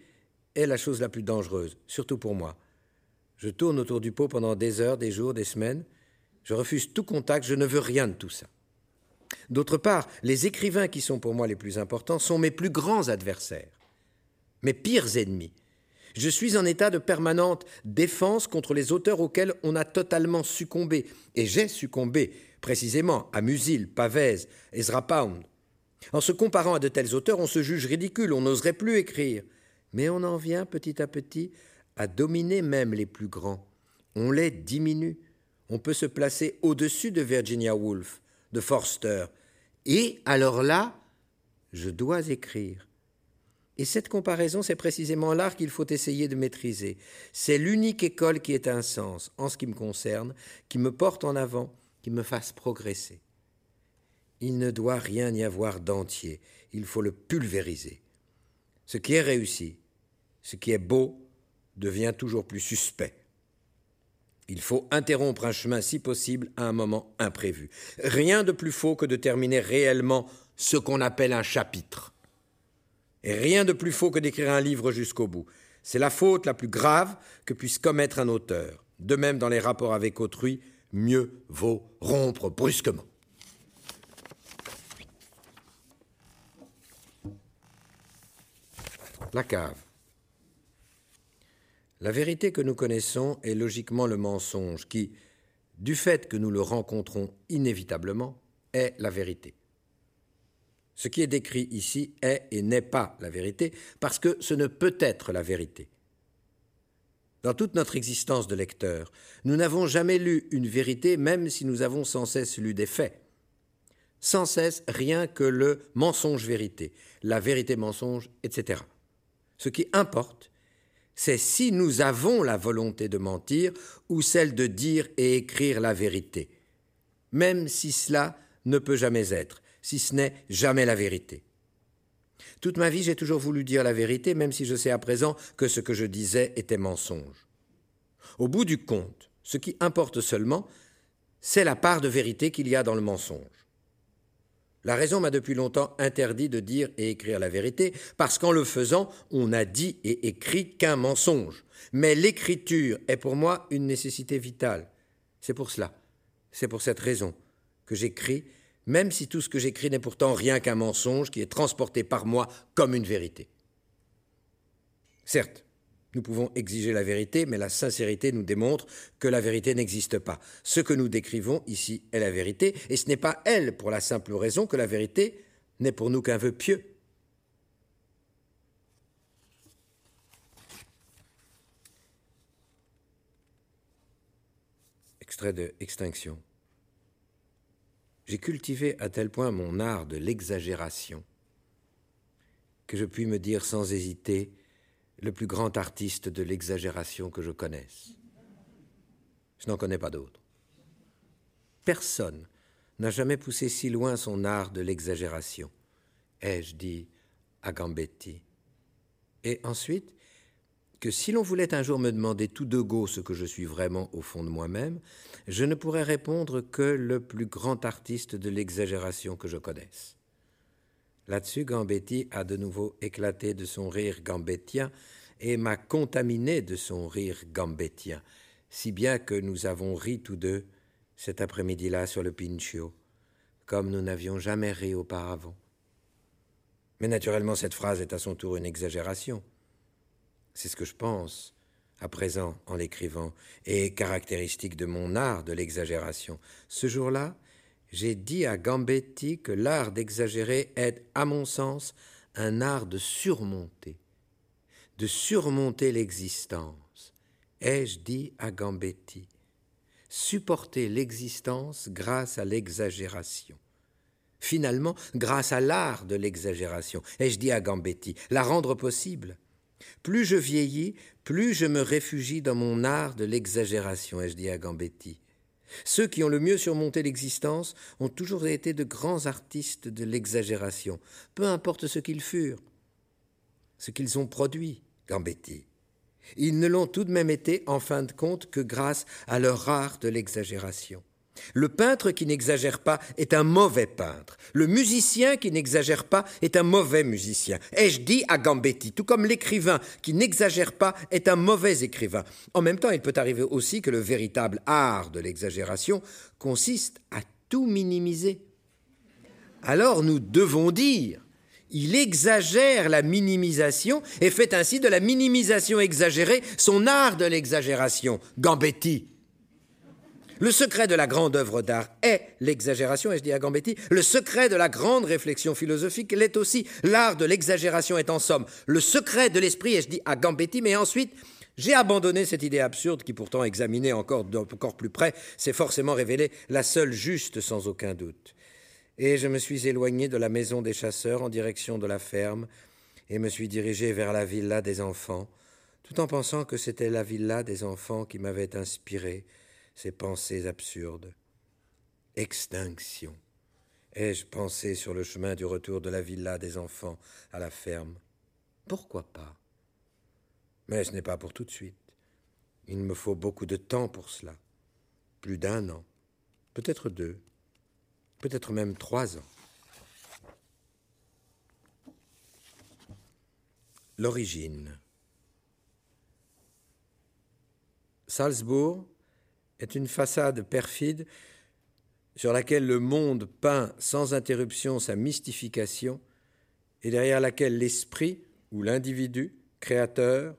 est la chose la plus dangereuse, surtout pour moi. Je tourne autour du pot pendant des heures, des jours, des semaines. Je refuse tout contact, je ne veux rien de tout ça. D'autre part, les écrivains qui sont pour moi les plus importants sont mes plus grands adversaires, mes pires ennemis. Je suis en état de permanente défense contre les auteurs auxquels on a totalement succombé, et j'ai succombé précisément à Musil, Pavese, Ezra Pound, en se comparant à de tels auteurs, on se juge ridicule, on n'oserait plus écrire. Mais on en vient petit à petit à dominer même les plus grands. On les diminue. On peut se placer au-dessus de Virginia Woolf, de Forster. Et alors là, je dois écrire. Et cette comparaison, c'est précisément l'art qu'il faut essayer de maîtriser. C'est l'unique école qui ait un sens, en ce qui me concerne, qui me porte en avant, qui me fasse progresser. Il ne doit rien y avoir d'entier, il faut le pulvériser. Ce qui est réussi, ce qui est beau, devient toujours plus suspect. Il faut interrompre un chemin si possible à un moment imprévu. Rien de plus faux que de terminer réellement ce qu'on appelle un chapitre. Et rien de plus faux que d'écrire un livre jusqu'au bout. C'est la faute la plus grave que puisse commettre un auteur. De même dans les rapports avec autrui, mieux vaut rompre brusquement. La cave. La vérité que nous connaissons est logiquement le mensonge qui, du fait que nous le rencontrons inévitablement, est la vérité. Ce qui est décrit ici est et n'est pas la vérité, parce que ce ne peut être la vérité. Dans toute notre existence de lecteur, nous n'avons jamais lu une vérité, même si nous avons sans cesse lu des faits. Sans cesse rien que le mensonge-vérité, la vérité-mensonge, etc. Ce qui importe, c'est si nous avons la volonté de mentir ou celle de dire et écrire la vérité, même si cela ne peut jamais être, si ce n'est jamais la vérité. Toute ma vie, j'ai toujours voulu dire la vérité, même si je sais à présent que ce que je disais était mensonge. Au bout du compte, ce qui importe seulement, c'est la part de vérité qu'il y a dans le mensonge. La raison m'a depuis longtemps interdit de dire et écrire la vérité, parce qu'en le faisant, on n'a dit et écrit qu'un mensonge. Mais l'écriture est pour moi une nécessité vitale. C'est pour cela, c'est pour cette raison que j'écris, même si tout ce que j'écris n'est pourtant rien qu'un mensonge qui est transporté par moi comme une vérité. Certes, nous pouvons exiger la vérité, mais la sincérité nous démontre que la vérité n'existe pas. Ce que nous décrivons ici est la vérité, et ce n'est pas elle pour la simple raison que la vérité n'est pour nous qu'un vœu pieux. Extrait de Extinction. J'ai cultivé à tel point mon art de l'exagération que je puis me dire sans hésiter le plus grand artiste de l'exagération que je connaisse. Je n'en connais pas d'autre. Personne n'a jamais poussé si loin son art de l'exagération, ai-je dit à Gambetti. Et ensuite, que si l'on voulait un jour me demander tout de go ce que je suis vraiment au fond de moi-même, je ne pourrais répondre que le plus grand artiste de l'exagération que je connaisse. Là-dessus, Gambetti a de nouveau éclaté de son rire gambettien et m'a contaminé de son rire gambettien, si bien que nous avons ri tous deux cet après-midi-là sur le Pincio, comme nous n'avions jamais ri auparavant. Mais naturellement, cette phrase est à son tour une exagération. C'est ce que je pense, à présent, en l'écrivant, et caractéristique de mon art de l'exagération. Ce jour-là, j'ai dit à Gambetti que l'art d'exagérer est, à mon sens, un art de surmonter, de surmonter l'existence. Ai-je dit à Gambetti supporter l'existence grâce à l'exagération. Finalement, grâce à l'art de l'exagération, ai-je dit à Gambetti, la rendre possible. Plus je vieillis, plus je me réfugie dans mon art de l'exagération, ai-je dit à Gambetti. Ceux qui ont le mieux surmonté l'existence ont toujours été de grands artistes de l'exagération, peu importe ce qu'ils furent, ce qu'ils ont produit, Gambetti. Ils ne l'ont tout de même été, en fin de compte, que grâce à leur art de l'exagération. Le peintre qui n'exagère pas est un mauvais peintre. Le musicien qui n'exagère pas est un mauvais musicien. Ai-je dit à Gambetti, tout comme l'écrivain qui n'exagère pas est un mauvais écrivain. En même temps, il peut arriver aussi que le véritable art de l'exagération consiste à tout minimiser. Alors nous devons dire il exagère la minimisation et fait ainsi de la minimisation exagérée son art de l'exagération. Gambetti. Le secret de la grande œuvre d'art est l'exagération, et je dis à Gambetti, le secret de la grande réflexion philosophique l'est aussi. L'art de l'exagération est en somme le secret de l'esprit, et je dis à Gambetti, mais ensuite, j'ai abandonné cette idée absurde qui pourtant, examinée encore, encore plus près, s'est forcément révélée la seule juste sans aucun doute. Et je me suis éloigné de la maison des chasseurs en direction de la ferme, et me suis dirigé vers la villa des enfants, tout en pensant que c'était la villa des enfants qui m'avait inspiré, ces pensées absurdes. Extinction. Ai-je pensé sur le chemin du retour de la villa des enfants à la ferme? Pourquoi pas? Mais ce n'est pas pour tout de suite. Il me faut beaucoup de temps pour cela. Plus d'un an, peut-être deux, peut-être même trois ans. L'origine. Salzbourg est une façade perfide sur laquelle le monde peint sans interruption sa mystification et derrière laquelle l'esprit ou l'individu créateur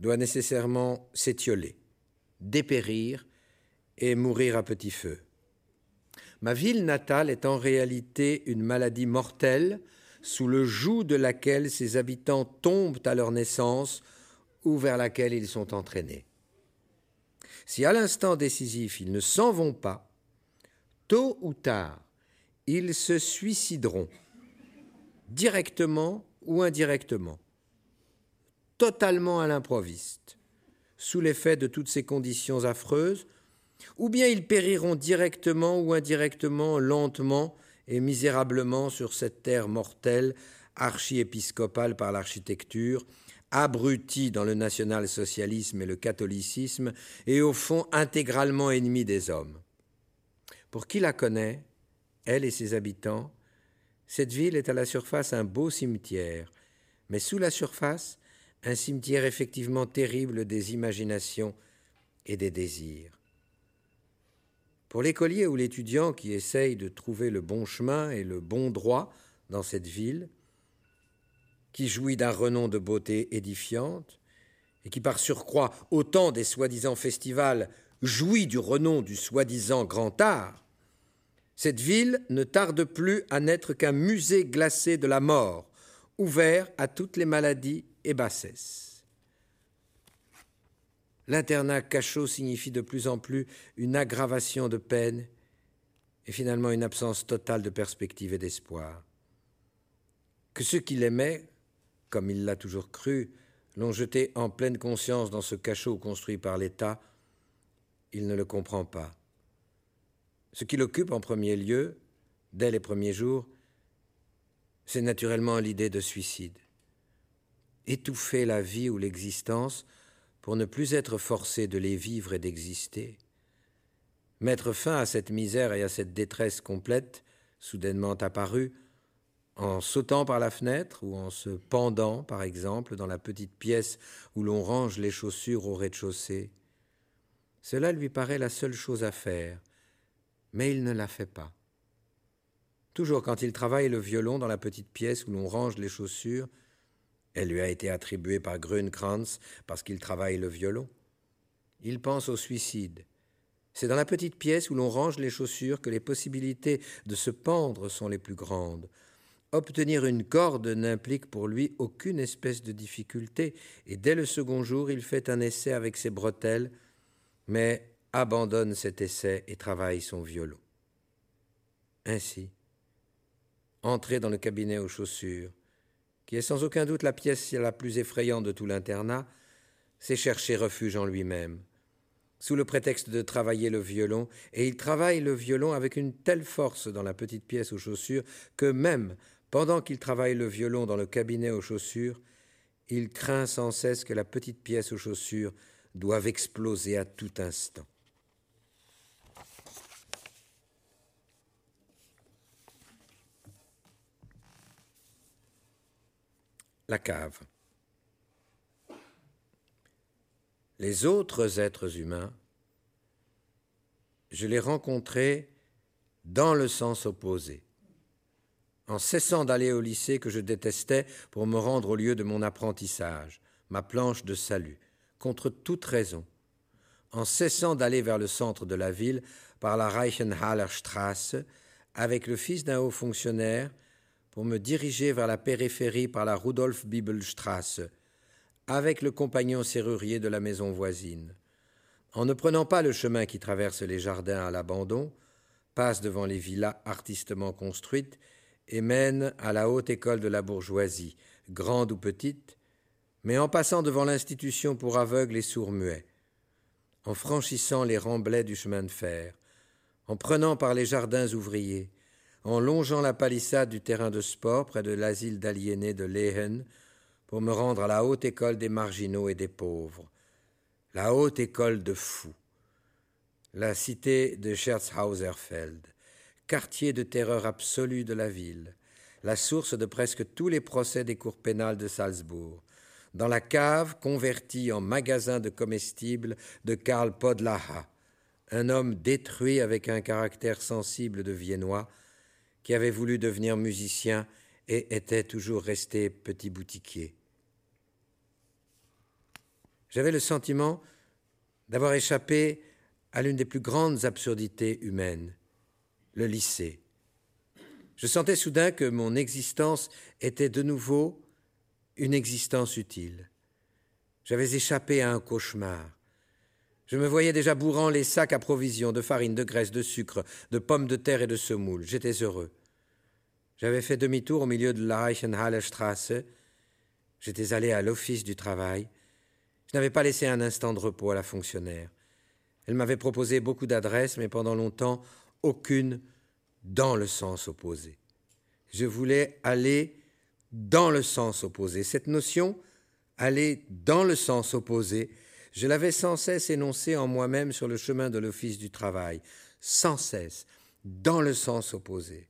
doit nécessairement s'étioler, dépérir et mourir à petit feu. Ma ville natale est en réalité une maladie mortelle sous le joug de laquelle ses habitants tombent à leur naissance ou vers laquelle ils sont entraînés. Si à l'instant décisif ils ne s'en vont pas, tôt ou tard, ils se suicideront, directement ou indirectement, totalement à l'improviste, sous l'effet de toutes ces conditions affreuses, ou bien ils périront directement ou indirectement, lentement et misérablement sur cette terre mortelle, archiépiscopale par l'architecture, abruti dans le national-socialisme et le catholicisme, et au fond intégralement ennemi des hommes. Pour qui la connaît, elle et ses habitants, cette ville est à la surface un beau cimetière, mais sous la surface, un cimetière effectivement terrible des imaginations et des désirs. Pour l'écolier ou l'étudiant qui essaye de trouver le bon chemin et le bon droit dans cette ville, qui jouit d'un renom de beauté édifiante, et qui par surcroît, au temps des soi-disant festivals, jouit du renom du soi-disant grand art, cette ville ne tarde plus à n'être qu'un musée glacé de la mort, ouvert à toutes les maladies et bassesses. L'internat cachot signifie de plus en plus une aggravation de peine et finalement une absence totale de perspective et d'espoir. Que ceux qui l'aimaient comme il l'a toujours cru, l'ont jeté en pleine conscience dans ce cachot construit par l'État, il ne le comprend pas. Ce qui l'occupe en premier lieu, dès les premiers jours, c'est naturellement l'idée de suicide. Étouffer la vie ou l'existence pour ne plus être forcé de les vivre et d'exister. Mettre fin à cette misère et à cette détresse complète, soudainement apparue, en sautant par la fenêtre ou en se pendant, par exemple, dans la petite pièce où l'on range les chaussures au rez-de-chaussée. Cela lui paraît la seule chose à faire, Mais il ne la fait pas. Toujours quand il travaille le violon dans la petite pièce où l'on range les chaussures, elle lui a été attribuée par Grunkrantz parce qu'il travaille le violon. Il pense au suicide. C'est dans la petite pièce où l'on range les chaussures que les possibilités de se pendre sont les plus grandes. Obtenir une corde n'implique pour lui aucune espèce de difficulté, et dès le second jour il fait un essai avec ses bretelles, mais abandonne cet essai et travaille son violon. Ainsi, entrer dans le cabinet aux chaussures, qui est sans aucun doute la pièce la plus effrayante de tout l'internat, c'est chercher refuge en lui-même, sous le prétexte de travailler le violon, et il travaille le violon avec une telle force dans la petite pièce aux chaussures que même pendant qu'il travaille le violon dans le cabinet aux chaussures, il craint sans cesse que la petite pièce aux chaussures doive exploser à tout instant. La cave. Les autres êtres humains, je les rencontrais dans le sens opposé, en cessant d'aller au lycée que je détestais pour me rendre au lieu de mon apprentissage, ma planche de salut, contre toute raison, en cessant d'aller vers le centre de la ville par la Reichenhaller Straße avec le fils d'un haut fonctionnaire pour me diriger vers la périphérie par la Rudolf Bibelstraße avec le compagnon serrurier de la maison voisine. En ne prenant pas le chemin qui traverse les jardins à l'abandon, passe devant les villas artistement construites et mène à la haute école de la bourgeoisie, grande ou petite, mais en passant devant l'institution pour aveugles et sourds-muets, en franchissant les remblais du chemin de fer, en prenant par les jardins ouvriers, en longeant la palissade du terrain de sport près de l'asile d'aliénés de Lehen, pour me rendre à la haute école des marginaux et des pauvres, la haute école de fous, la cité de Scherzhauserfeld, quartier de terreur absolue de la ville, la source de presque tous les procès des cours pénales de Salzbourg, dans la cave convertie en magasin de comestibles de Karl Podlaha, un homme détruit avec un caractère sensible de Viennois, qui avait voulu devenir musicien et était toujours resté petit boutiquier. J'avais le sentiment d'avoir échappé à l'une des plus grandes absurdités humaines, le lycée. Je sentais soudain que mon existence était de nouveau une existence utile. J'avais échappé à un cauchemar. Je me voyais déjà bourrant les sacs à provisions de farine, de graisse, de sucre, de pommes de terre et de semoule. J'étais heureux. J'avais fait demi-tour au milieu de la Strasse. J'étais allé à l'office du travail. Je n'avais pas laissé un instant de repos à la fonctionnaire. Elle m'avait proposé beaucoup d'adresses, mais pendant longtemps, aucune dans le sens opposé. Je voulais aller dans le sens opposé. Cette notion, aller dans le sens opposé, je l'avais sans cesse énoncée en moi-même sur le chemin de l'office du travail, sans cesse, dans le sens opposé.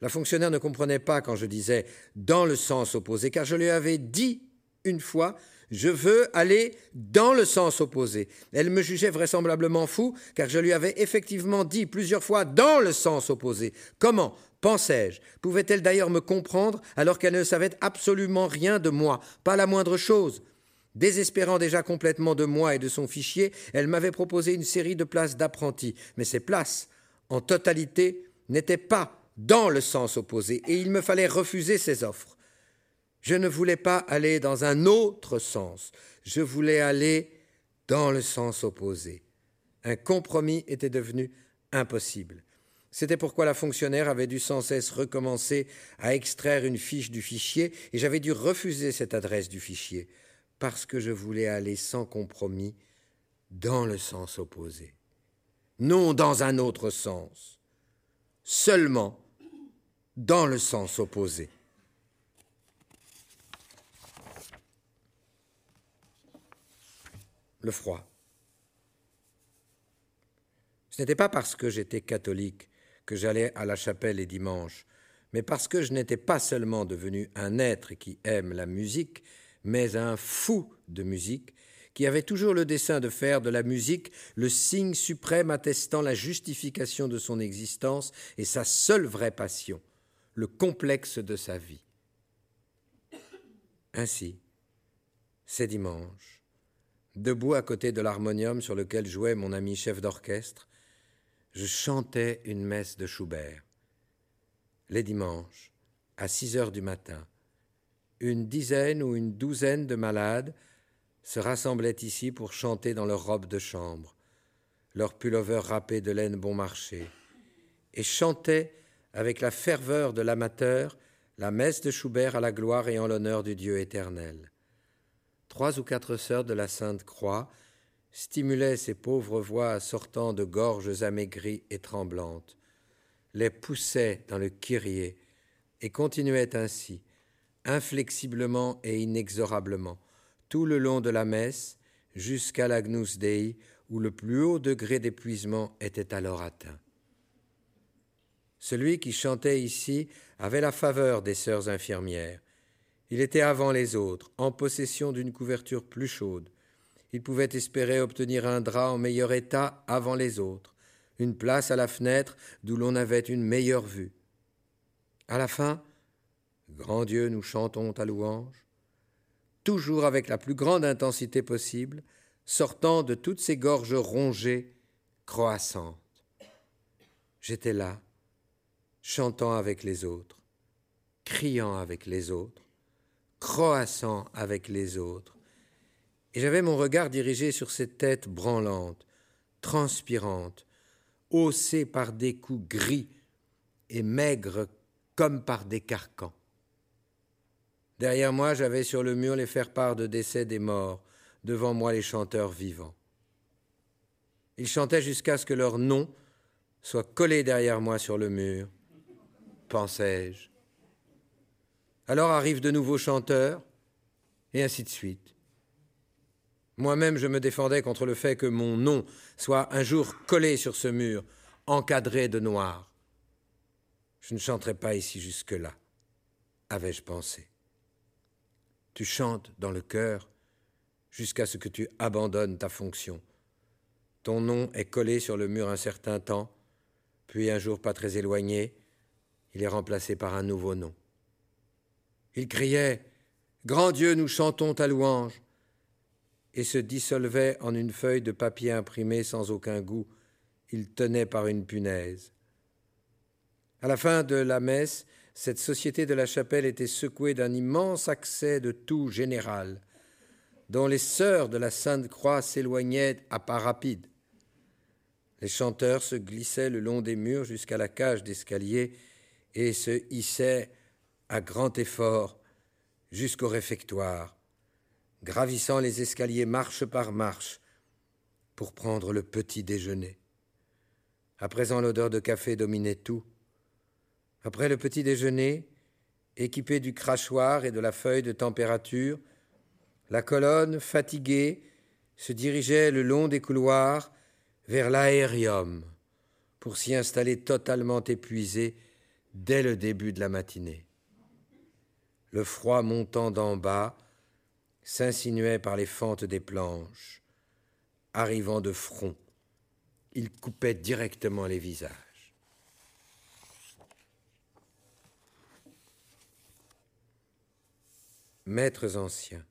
La fonctionnaire ne comprenait pas quand je disais dans le sens opposé, car je lui avais dit une fois je veux aller dans le sens opposé. Elle me jugeait vraisemblablement fou, car je lui avais effectivement dit plusieurs fois dans le sens opposé. Comment pensais-je Pouvait-elle d'ailleurs me comprendre alors qu'elle ne savait absolument rien de moi, pas la moindre chose? Désespérant déjà complètement de moi et de son fichier, elle m'avait proposé une série de places d'apprenti, mais ces places, en totalité, n'étaient pas dans le sens opposé, et il me fallait refuser ces offres. Je ne voulais pas aller dans un autre sens, je voulais aller dans le sens opposé. Un compromis était devenu impossible. C'était pourquoi la fonctionnaire avait dû sans cesse recommencer à extraire une fiche du fichier, et j'avais dû refuser cette adresse du fichier, parce que je voulais aller sans compromis dans le sens opposé. Non dans un autre sens, seulement dans le sens opposé. Le froid. Ce n'était pas parce que j'étais catholique que j'allais à la chapelle les dimanches, mais parce que je n'étais pas seulement devenu un être qui aime la musique, mais un fou de musique qui avait toujours le dessein de faire de la musique le signe suprême attestant la justification de son existence et sa seule vraie passion, le complexe de sa vie. Ainsi, c'est dimanche, debout à côté de l'harmonium sur lequel jouait mon ami chef d'orchestre, je chantais une messe de Schubert. Les dimanches, à six heures du matin, une dizaine ou une douzaine de malades se rassemblaient ici pour chanter dans leurs robes de chambre, leurs pullovers râpés de laine bon marché, et chantaient avec la ferveur de l'amateur la messe de Schubert à la gloire et en l'honneur du Dieu éternel. Trois ou quatre sœurs de la Sainte Croix stimulaient ces pauvres voix sortant de gorges amaigries et tremblantes, les poussaient dans le kyrie et continuaient ainsi, inflexiblement et inexorablement, tout le long de la messe, jusqu'à l'Agnus Dei, où le plus haut degré d'épuisement était alors atteint. Celui qui chantait ici avait la faveur des sœurs infirmières. Il était avant les autres, en possession d'une couverture plus chaude. Il pouvait espérer obtenir un drap en meilleur état avant les autres, une place à la fenêtre d'où l'on avait une meilleure vue. À la fin, Grand Dieu, nous chantons ta louange, toujours avec la plus grande intensité possible, sortant de toutes ces gorges rongées, croissantes. J'étais là, chantant avec les autres, criant avec les autres, croassant avec les autres, et j'avais mon regard dirigé sur ces têtes branlantes, transpirantes, haussées par des coups gris et maigres comme par des carcans. Derrière moi, j'avais sur le mur les faire-part de décès des morts, devant moi les chanteurs vivants. Ils chantaient jusqu'à ce que leur nom soit collé derrière moi sur le mur, pensais-je. Alors arrivent de nouveaux chanteurs, et ainsi de suite. Moi-même, je me défendais contre le fait que mon nom soit un jour collé sur ce mur, encadré de noir. Je ne chanterai pas ici jusque-là, avais-je pensé. Tu chantes dans le cœur jusqu'à ce que tu abandonnes ta fonction. Ton nom est collé sur le mur un certain temps, puis un jour pas très éloigné, il est remplacé par un nouveau nom. Il criait Grand Dieu, nous chantons ta louange et se dissolvait en une feuille de papier imprimé sans aucun goût. Il tenait par une punaise. À la fin de la messe, cette société de la chapelle était secouée d'un immense accès de toux général, dont les sœurs de la Sainte Croix s'éloignaient à pas rapides. Les chanteurs se glissaient le long des murs jusqu'à la cage d'escalier et se hissait à grand effort jusqu'au réfectoire, gravissant les escaliers marche par marche pour prendre le petit déjeuner. À présent, l'odeur de café dominait tout. Après le petit déjeuner, équipé du crachoir et de la feuille de température, la colonne, fatiguée, se dirigeait le long des couloirs vers l'aérium pour s'y installer totalement épuisée dès le début de la matinée. Le froid montant d'en bas s'insinuait par les fentes des planches. Arrivant de front, il coupait directement les visages. Maîtres anciens.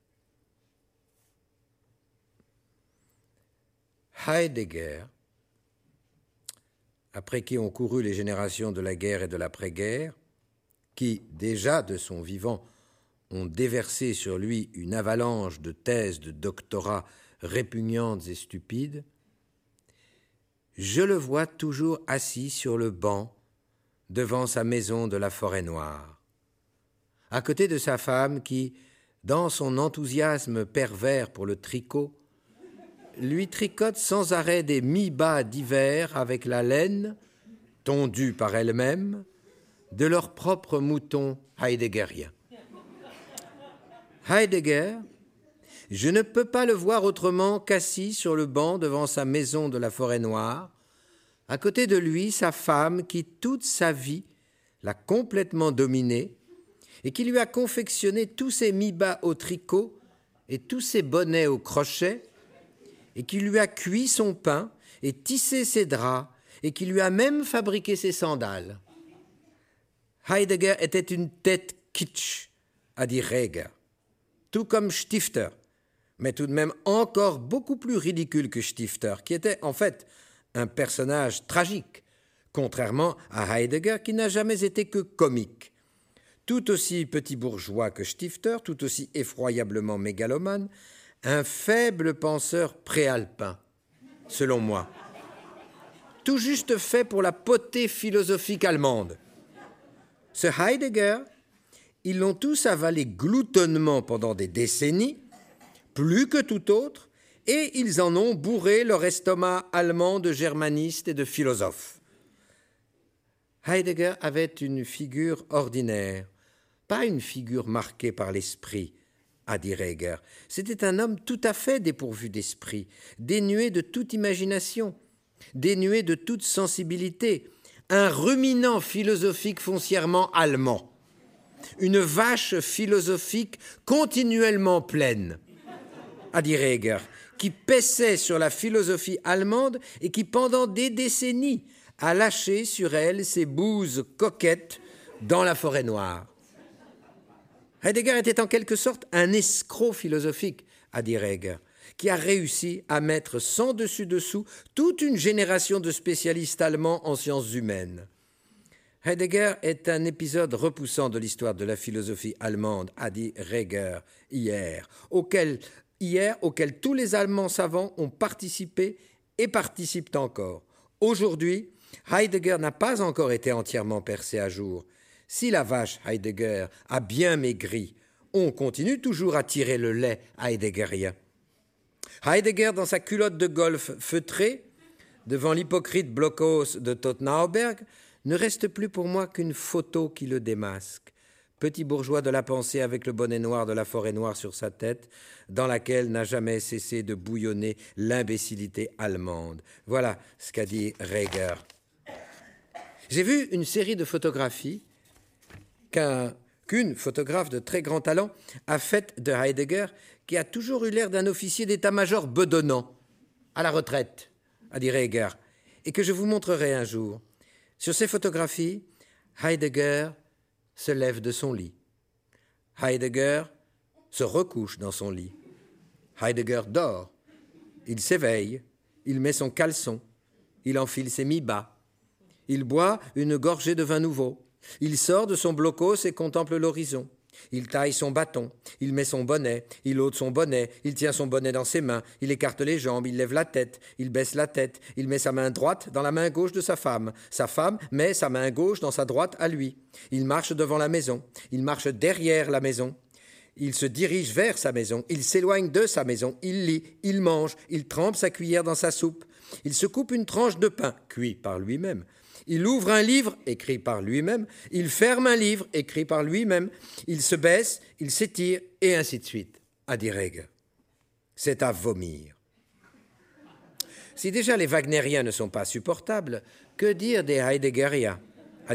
Heidegger après qui ont couru les générations de la guerre et de l'après-guerre, qui, déjà de son vivant, ont déversé sur lui une avalanche de thèses de doctorat répugnantes et stupides, je le vois toujours assis sur le banc devant sa maison de la forêt noire, à côté de sa femme qui, dans son enthousiasme pervers pour le tricot, lui tricote sans arrêt des mi-bas d'hiver avec la laine, tondue par elle-même, de leur propre mouton heideggerien. Heidegger, je ne peux pas le voir autrement qu'assis sur le banc devant sa maison de la forêt noire, à côté de lui sa femme qui toute sa vie l'a complètement dominé et qui lui a confectionné tous ses mi-bas au tricot et tous ses bonnets au crochet et qui lui a cuit son pain et tissé ses draps, et qui lui a même fabriqué ses sandales. Heidegger était une tête kitsch, a dit Reger, tout comme Stifter, mais tout de même encore beaucoup plus ridicule que Stifter, qui était en fait un personnage tragique, contrairement à Heidegger qui n'a jamais été que comique. Tout aussi petit bourgeois que Stifter, tout aussi effroyablement mégalomane, un faible penseur préalpin, selon moi. Tout juste fait pour la potée philosophique allemande. Ce Heidegger, ils l'ont tous avalé gloutonnement pendant des décennies, plus que tout autre, et ils en ont bourré leur estomac allemand de germanistes et de philosophes. Heidegger avait une figure ordinaire, pas une figure marquée par l'esprit, a dit Reger. C'était un homme tout à fait dépourvu d'esprit, dénué de toute imagination, dénué de toute sensibilité, un ruminant philosophique foncièrement allemand, une vache philosophique continuellement pleine, a dit Reger, qui paissait sur la philosophie allemande et qui, pendant des décennies, a lâché sur elle ses bouses coquettes dans la forêt noire. Heidegger était en quelque sorte un escroc philosophique, a dit Reger, qui a réussi à mettre sans dessus-dessous toute une génération de spécialistes allemands en sciences humaines. Heidegger est un épisode repoussant de l'histoire de la philosophie allemande, a dit Reger hier, auquel, hier, auquel tous les Allemands savants ont participé et participent encore. Aujourd'hui, Heidegger n'a pas encore été entièrement percé à jour. Si la vache Heidegger a bien maigri, on continue toujours à tirer le lait heideggerien. Heidegger, dans sa culotte de golf feutrée, devant l'hypocrite Blockhaus de Tottenhauberg, ne reste plus pour moi qu'une photo qui le démasque. Petit bourgeois de la pensée avec le bonnet noir de la forêt noire sur sa tête, dans laquelle n'a jamais cessé de bouillonner l'imbécilité allemande. Voilà ce qu'a dit Reger. J'ai vu une série de photographies qu'une photographe de très grand talent a faite de Heidegger, qui a toujours eu l'air d'un officier d'état-major bedonnant, à la retraite, a dit Heidegger, et que je vous montrerai un jour. Sur ces photographies, Heidegger se lève de son lit. Heidegger se recouche dans son lit. Heidegger dort. Il s'éveille. Il met son caleçon. Il enfile ses mi-bas. Il boit une gorgée de vin nouveau. Il sort de son blocos et contemple l'horizon. Il taille son bâton, il met son bonnet, il ôte son bonnet, il tient son bonnet dans ses mains, il écarte les jambes, il lève la tête, il baisse la tête, il met sa main droite dans la main gauche de sa femme, sa femme met sa main gauche dans sa droite à lui. Il marche devant la maison, il marche derrière la maison, il se dirige vers sa maison, il s'éloigne de sa maison, il lit, il mange, il trempe sa cuillère dans sa soupe, il se coupe une tranche de pain, cuit par lui-même, il ouvre un livre écrit par lui-même, il ferme un livre écrit par lui-même, il se baisse, il s'étire, et ainsi de suite, a dit C'est à vomir. Si déjà les Wagneriens ne sont pas supportables, que dire des Heideggeriens?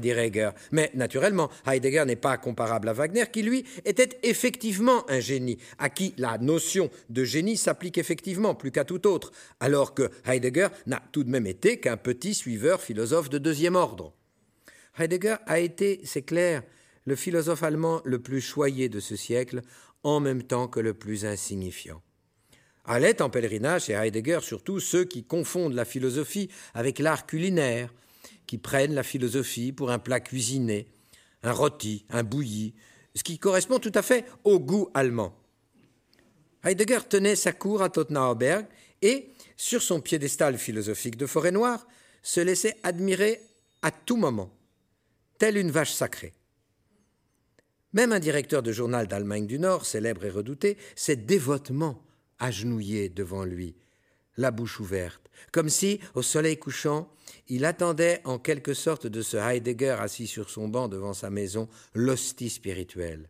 Dit Reger. Mais naturellement, Heidegger n'est pas comparable à Wagner, qui lui était effectivement un génie, à qui la notion de génie s'applique effectivement plus qu'à tout autre, alors que Heidegger n'a tout de même été qu'un petit suiveur philosophe de deuxième ordre. Heidegger a été, c'est clair, le philosophe allemand le plus choyé de ce siècle, en même temps que le plus insignifiant. Allaient en pèlerinage chez Heidegger surtout ceux qui confondent la philosophie avec l'art culinaire, qui prennent la philosophie pour un plat cuisiné, un rôti, un bouilli, ce qui correspond tout à fait au goût allemand. Heidegger tenait sa cour à Tottenhauberg et, sur son piédestal philosophique de forêt noire, se laissait admirer à tout moment, telle une vache sacrée. Même un directeur de journal d'Allemagne du Nord, célèbre et redouté, s'est dévotement agenouillé devant lui, la bouche ouverte, comme si, au soleil couchant, il attendait en quelque sorte de ce Heidegger assis sur son banc devant sa maison l'hostie spirituelle.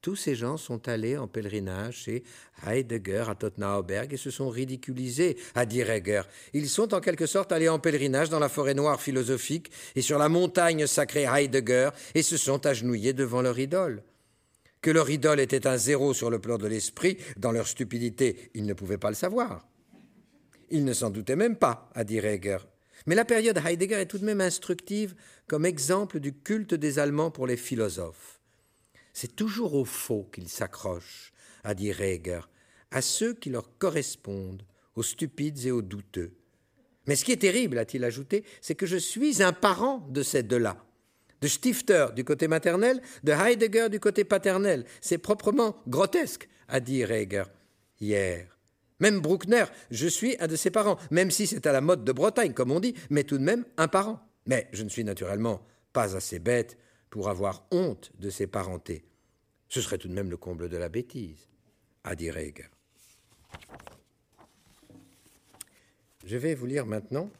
Tous ces gens sont allés en pèlerinage chez Heidegger à Tottenhauberg et se sont ridiculisés, a dit Heidegger. Ils sont en quelque sorte allés en pèlerinage dans la forêt noire philosophique et sur la montagne sacrée Heidegger et se sont agenouillés devant leur idole. Que leur idole était un zéro sur le plan de l'esprit, dans leur stupidité, ils ne pouvaient pas le savoir. Il ne s'en doutait même pas, a dit Reger. Mais la période Heidegger est tout de même instructive comme exemple du culte des Allemands pour les philosophes. C'est toujours au faux qu'ils s'accrochent, a dit Reger, à ceux qui leur correspondent, aux stupides et aux douteux. Mais ce qui est terrible, a-t-il ajouté, c'est que je suis un parent de ces deux-là. De Stifter du côté maternel, de Heidegger du côté paternel. C'est proprement grotesque, a dit Reger hier. Même Bruckner, je suis un de ses parents, même si c'est à la mode de Bretagne, comme on dit, mais tout de même un parent. Mais je ne suis naturellement pas assez bête pour avoir honte de ses parentés. Ce serait tout de même le comble de la bêtise, a dit Reger. Je vais vous lire maintenant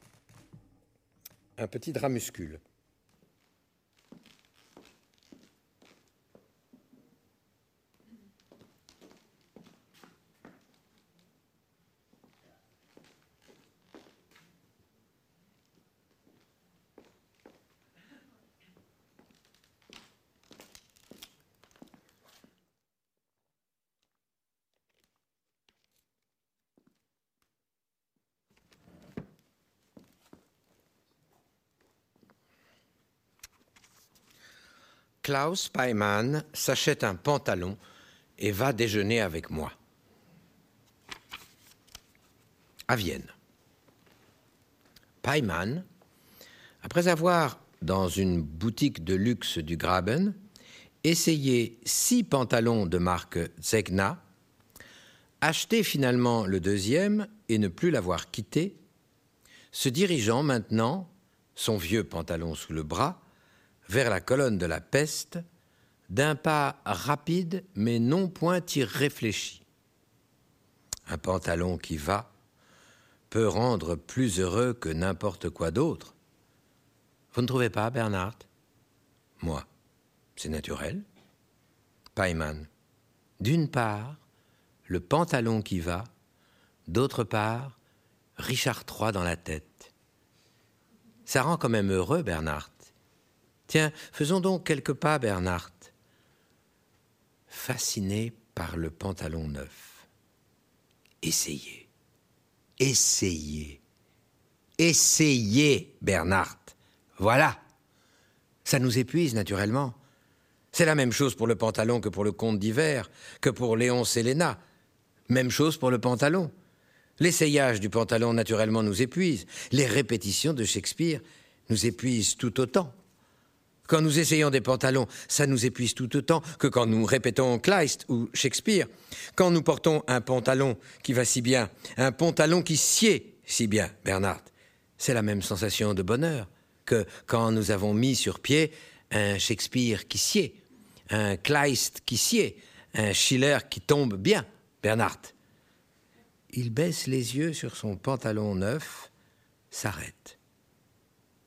un petit dramuscule. Klaus Peimann s'achète un pantalon et va déjeuner avec moi. À Vienne. Peimann, après avoir, dans une boutique de luxe du Graben, essayé six pantalons de marque Zegna, acheté finalement le deuxième et ne plus l'avoir quitté, se dirigeant maintenant, son vieux pantalon sous le bras, vers la colonne de la peste d'un pas rapide mais non point irréfléchi. Un pantalon qui va peut rendre plus heureux que n'importe quoi d'autre. Vous ne trouvez pas, Bernard? Moi, c'est naturel. Paiman. D'une part, le pantalon qui va, d'autre part, Richard III dans la tête. Ça rend quand même heureux, Bernard. Tiens, faisons donc quelques pas, Bernard. Fasciné par le pantalon neuf. Essayez. Essayez. Essayez, Bernard. Voilà. Ça nous épuise, naturellement. C'est la même chose pour le pantalon que pour le conte d'hiver, que pour Léon Séléna. Même chose pour le pantalon. L'essayage du pantalon, naturellement, nous épuise. Les répétitions de Shakespeare nous épuisent tout autant. Quand nous essayons des pantalons, ça nous épuise tout autant que quand nous répétons Kleist ou Shakespeare. Quand nous portons un pantalon qui va si bien, un pantalon qui sied si bien, Bernard, c'est la même sensation de bonheur que quand nous avons mis sur pied un Shakespeare qui sied, un Kleist qui sied, un Schiller qui tombe bien, Bernard. Il baisse les yeux sur son pantalon neuf, s'arrête.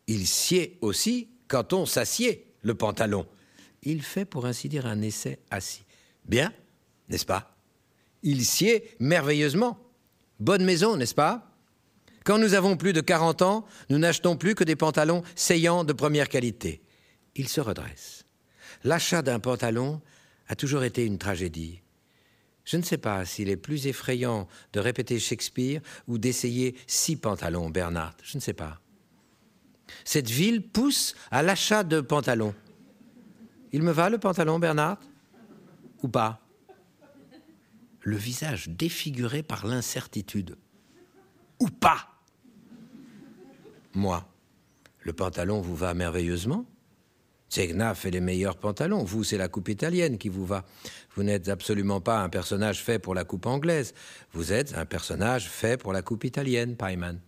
Il sied aussi quand on s'assied, le pantalon. Il fait, pour ainsi dire, un essai assis. Bien, n'est-ce pas? Il sied merveilleusement. Bonne maison, n'est-ce pas? Quand nous avons plus de 40 ans, nous n'achetons plus que des pantalons saillants de première qualité. Il se redresse. L'achat d'un pantalon a toujours été une tragédie. Je ne sais pas s'il est plus effrayant de répéter Shakespeare ou d'essayer six pantalons, Bernard. Je ne sais pas cette ville pousse à l'achat de pantalons. Il me va le pantalon, Bernard? Ou pas? Le visage défiguré par l'incertitude. Ou pas? Moi, le pantalon vous va merveilleusement Zegna fait les meilleurs pantalons. Vous, c'est la coupe italienne qui vous va. Vous n'êtes absolument pas un personnage fait pour la coupe anglaise. Vous êtes un personnage fait pour la coupe italienne, Paiman.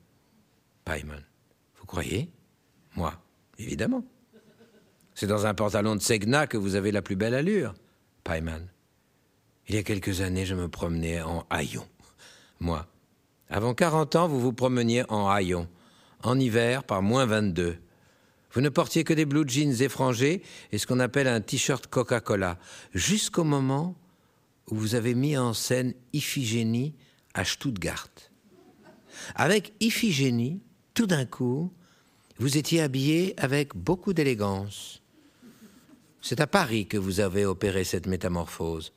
Paiman. Vous croyez? Moi, évidemment. C'est dans un pantalon de Segna que vous avez la plus belle allure, Paiman. Il y a quelques années, je me promenais en haillons. Moi. Avant 40 ans, vous vous promeniez en haillons. En hiver, par moins 22. Vous ne portiez que des blue jeans effrangés et ce qu'on appelle un t-shirt Coca-Cola. Jusqu'au moment où vous avez mis en scène Iphigénie à Stuttgart. Avec Iphigénie, tout d'un coup, vous étiez habillé avec beaucoup d'élégance. C'est à Paris que vous avez opéré cette métamorphose.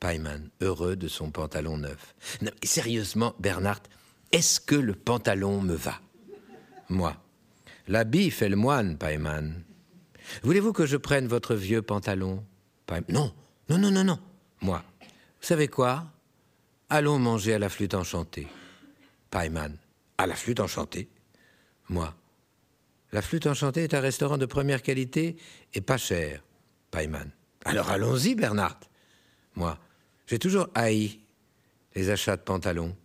Paiman, heureux de son pantalon neuf. sérieusement, Bernard, est-ce que le pantalon me va? Moi. L'habit fait le moine, Paimon. Voulez-vous que je prenne votre vieux pantalon? Non, non, non, non, non. Moi. Vous savez quoi? Allons manger à la flûte enchantée. Paimon. À la flûte enchantée Moi. La flûte enchantée est un restaurant de première qualité et pas cher. Paimon. Alors allons-y, Bernard. Moi. J'ai toujours haï les achats de pantalons.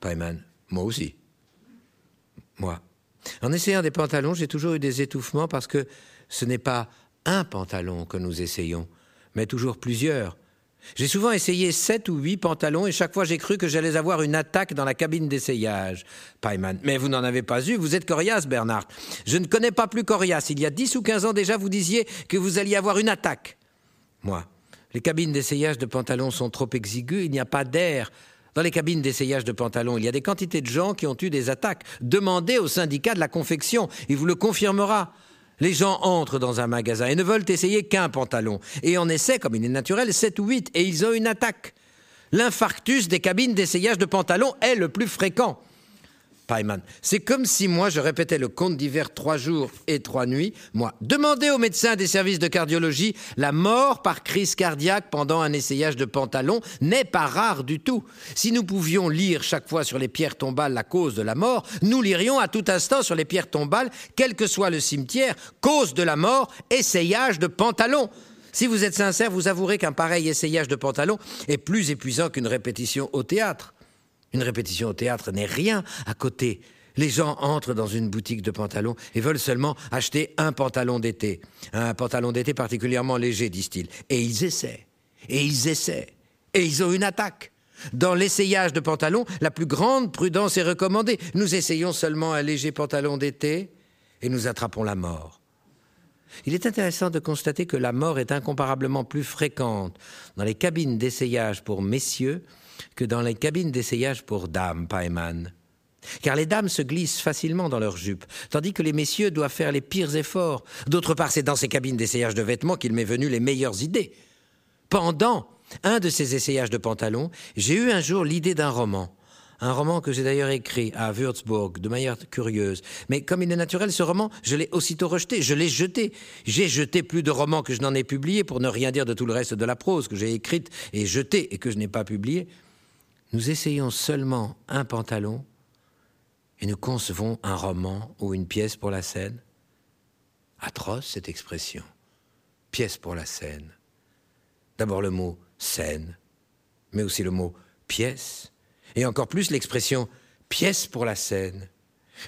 Paimon. Moi aussi. Moi. En essayant des pantalons, j'ai toujours eu des étouffements parce que ce n'est pas un pantalon que nous essayons, mais toujours plusieurs. J'ai souvent essayé sept ou huit pantalons et chaque fois j'ai cru que j'allais avoir une attaque dans la cabine d'essayage. Paiman. Mais vous n'en avez pas eu, vous êtes coriace, Bernard. Je ne connais pas plus coriace. Il y a dix ou quinze ans déjà, vous disiez que vous alliez avoir une attaque. Moi, les cabines d'essayage de pantalons sont trop exiguës, il n'y a pas d'air. Dans les cabines d'essayage de pantalons, il y a des quantités de gens qui ont eu des attaques. Demandez au syndicat de la confection, il vous le confirmera. Les gens entrent dans un magasin et ne veulent essayer qu'un pantalon. Et on essaie, comme il est naturel, sept ou huit, et ils ont une attaque. L'infarctus des cabines d'essayage de pantalons est le plus fréquent. C'est comme si moi je répétais le conte d'hiver trois jours et trois nuits. Moi, demandez aux médecins des services de cardiologie, la mort par crise cardiaque pendant un essayage de pantalon n'est pas rare du tout. Si nous pouvions lire chaque fois sur les pierres tombales la cause de la mort, nous lirions à tout instant sur les pierres tombales, quel que soit le cimetière, cause de la mort, essayage de pantalon. Si vous êtes sincère, vous avouerez qu'un pareil essayage de pantalon est plus épuisant qu'une répétition au théâtre. Une répétition au théâtre n'est rien à côté. Les gens entrent dans une boutique de pantalons et veulent seulement acheter un pantalon d'été. Un pantalon d'été particulièrement léger, disent-ils. Et ils essaient. Et ils essaient. Et ils ont une attaque. Dans l'essayage de pantalons, la plus grande prudence est recommandée. Nous essayons seulement un léger pantalon d'été et nous attrapons la mort. Il est intéressant de constater que la mort est incomparablement plus fréquente dans les cabines d'essayage pour messieurs que dans les cabines d'essayage pour dames, Paeman. Car les dames se glissent facilement dans leurs jupes, tandis que les messieurs doivent faire les pires efforts. D'autre part, c'est dans ces cabines d'essayage de vêtements qu'il m'est venu les meilleures idées. Pendant un de ces essayages de pantalons, j'ai eu un jour l'idée d'un roman. Un roman que j'ai d'ailleurs écrit à Würzburg de manière curieuse. Mais comme il est naturel, ce roman, je l'ai aussitôt rejeté, je l'ai jeté. J'ai jeté plus de romans que je n'en ai publiés, pour ne rien dire de tout le reste de la prose que j'ai écrite et jetée et que je n'ai pas publiée. Nous essayons seulement un pantalon et nous concevons un roman ou une pièce pour la scène. Atroce cette expression. Pièce pour la scène. D'abord le mot scène, mais aussi le mot pièce, et encore plus l'expression pièce pour la scène.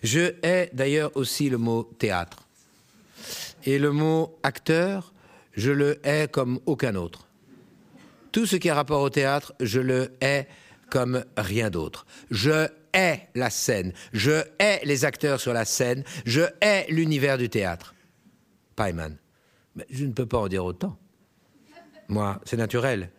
Je hais d'ailleurs aussi le mot théâtre. Et le mot acteur, je le hais comme aucun autre. Tout ce qui a rapport au théâtre, je le hais comme rien d'autre. Je hais la scène, je hais les acteurs sur la scène, je hais l'univers du théâtre. Paiman. Mais je ne peux pas en dire autant. Moi, c'est naturel.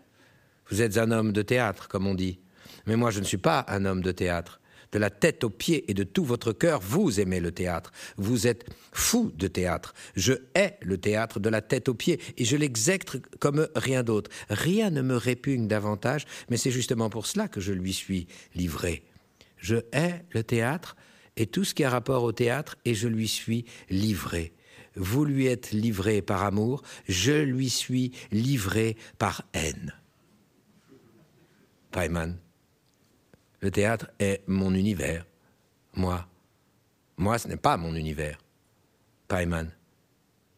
Vous êtes un homme de théâtre, comme on dit. Mais moi, je ne suis pas un homme de théâtre de la tête aux pieds et de tout votre cœur, vous aimez le théâtre. Vous êtes fou de théâtre. Je hais le théâtre de la tête aux pieds et je l'exècre comme rien d'autre. Rien ne me répugne davantage, mais c'est justement pour cela que je lui suis livré. Je hais le théâtre et tout ce qui a rapport au théâtre et je lui suis livré. Vous lui êtes livré par amour, je lui suis livré par haine. Paiman. Le théâtre est mon univers. Moi. Moi, ce n'est pas mon univers. Paiman.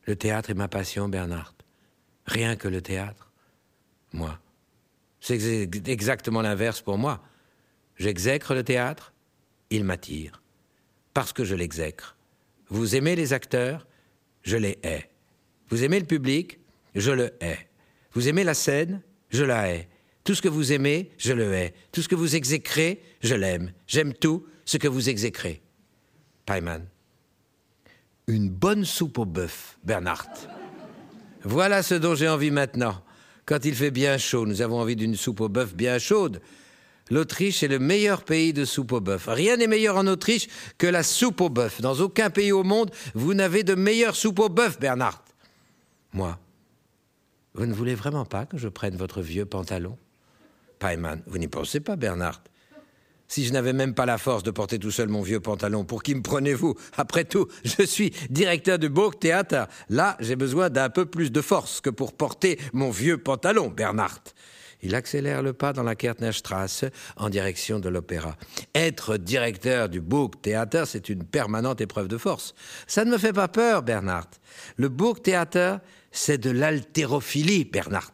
Le théâtre est ma passion, Bernard. Rien que le théâtre. Moi. C'est exactement l'inverse pour moi. J'exècre le théâtre, il m'attire. Parce que je l'exècre. Vous aimez les acteurs, je les hais. Vous aimez le public, je le hais. Vous aimez la scène, je la hais. Tout ce que vous aimez, je le hais. Tout ce que vous exécrez, je l'aime. J'aime tout ce que vous exécrez. Paiman. Une bonne soupe au bœuf, Bernard. Voilà ce dont j'ai envie maintenant. Quand il fait bien chaud, nous avons envie d'une soupe au bœuf bien chaude. L'Autriche est le meilleur pays de soupe au bœuf. Rien n'est meilleur en Autriche que la soupe au bœuf. Dans aucun pays au monde, vous n'avez de meilleure soupe au bœuf, Bernard. Moi, vous ne voulez vraiment pas que je prenne votre vieux pantalon? Paiman, vous n'y pensez pas, Bernard? si je n'avais même pas la force de porter tout seul mon vieux pantalon Pour qui me prenez-vous? Après tout, je suis directeur du Burgtheater. Là, j'ai besoin d'un peu plus de force que pour porter mon vieux pantalon, Bernard. Il accélère le pas dans la Kärtnerstrasse en direction de l'opéra. Être directeur du Burgtheater, c'est une permanente épreuve de force. Ça ne me fait pas peur, Bernard. Le Burgtheater, c'est de l'haltérophilie, Bernard.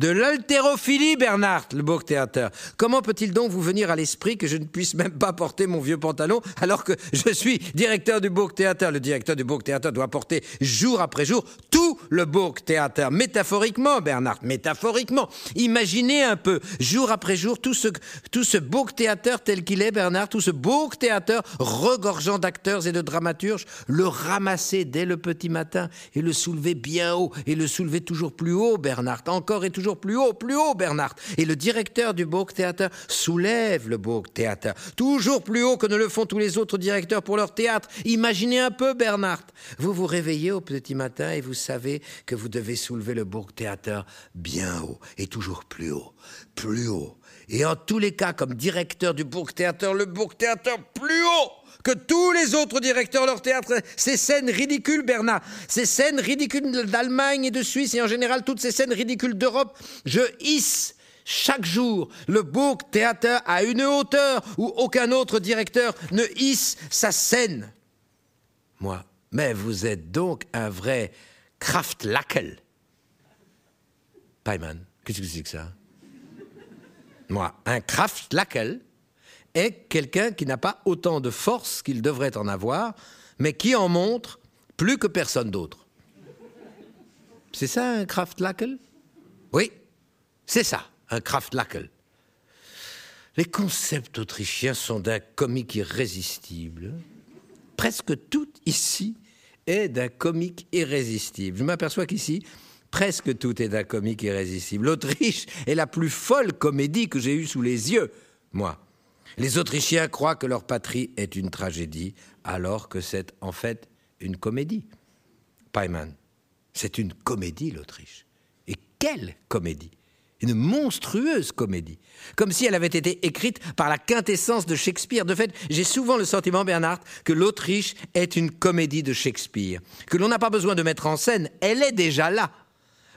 De l'haltérophilie, Bernard, le Burgtheater. Comment peut-il donc vous venir à l'esprit que je ne puisse même pas porter mon vieux pantalon alors que je suis directeur du Burgtheater Le directeur du Burgtheater doit porter jour après jour tout le Burgtheater. Métaphoriquement, Bernard, métaphoriquement. Imaginez un peu, jour après jour, tout ce, tout ce Burgtheater tel qu'il est, Bernard, tout ce Burgtheater regorgeant d'acteurs et de dramaturges, le ramasser dès le petit matin et le soulever bien haut et le soulever toujours plus haut, Bernard, encore et toujours plus haut, plus haut, Bernard. Et le directeur du Burgtheater soulève le Burgtheater, toujours plus haut que ne le font tous les autres directeurs pour leur théâtre. Imaginez un peu, Bernard. Vous vous réveillez au petit matin et vous savez que vous devez soulever le Burgtheater bien haut et toujours plus haut, plus haut. Et en tous les cas, comme directeur du Burgtheater, le Burgtheater plus haut que tous les autres directeurs de leur théâtre. Ces scènes ridicules, Bernard, ces scènes ridicules d'Allemagne et de Suisse, et en général toutes ces scènes ridicules d'Europe, je hisse chaque jour le beau théâtre à une hauteur où aucun autre directeur ne hisse sa scène. Moi, mais vous êtes donc un vrai Kraftlackel. Paiman, qu'est-ce que c'est que ça? Moi, un Kraftlackel, est quelqu'un qui n'a pas autant de force qu'il devrait en avoir, mais qui en montre plus que personne d'autre. C'est ça un Kraftlackel Oui, c'est ça, un Kraftlackel. Les concepts autrichiens sont d'un comique irrésistible. Presque tout ici est d'un comique irrésistible. Je m'aperçois qu'ici, presque tout est d'un comique irrésistible. L'Autriche est la plus folle comédie que j'ai eue sous les yeux, moi. Les Autrichiens croient que leur patrie est une tragédie, alors que c'est en fait une comédie. Paiman, c'est une comédie, l'Autriche. Et quelle comédie Une monstrueuse comédie. Comme si elle avait été écrite par la quintessence de Shakespeare. De fait, j'ai souvent le sentiment, Bernard, que l'Autriche est une comédie de Shakespeare. Que l'on n'a pas besoin de mettre en scène, elle est déjà là.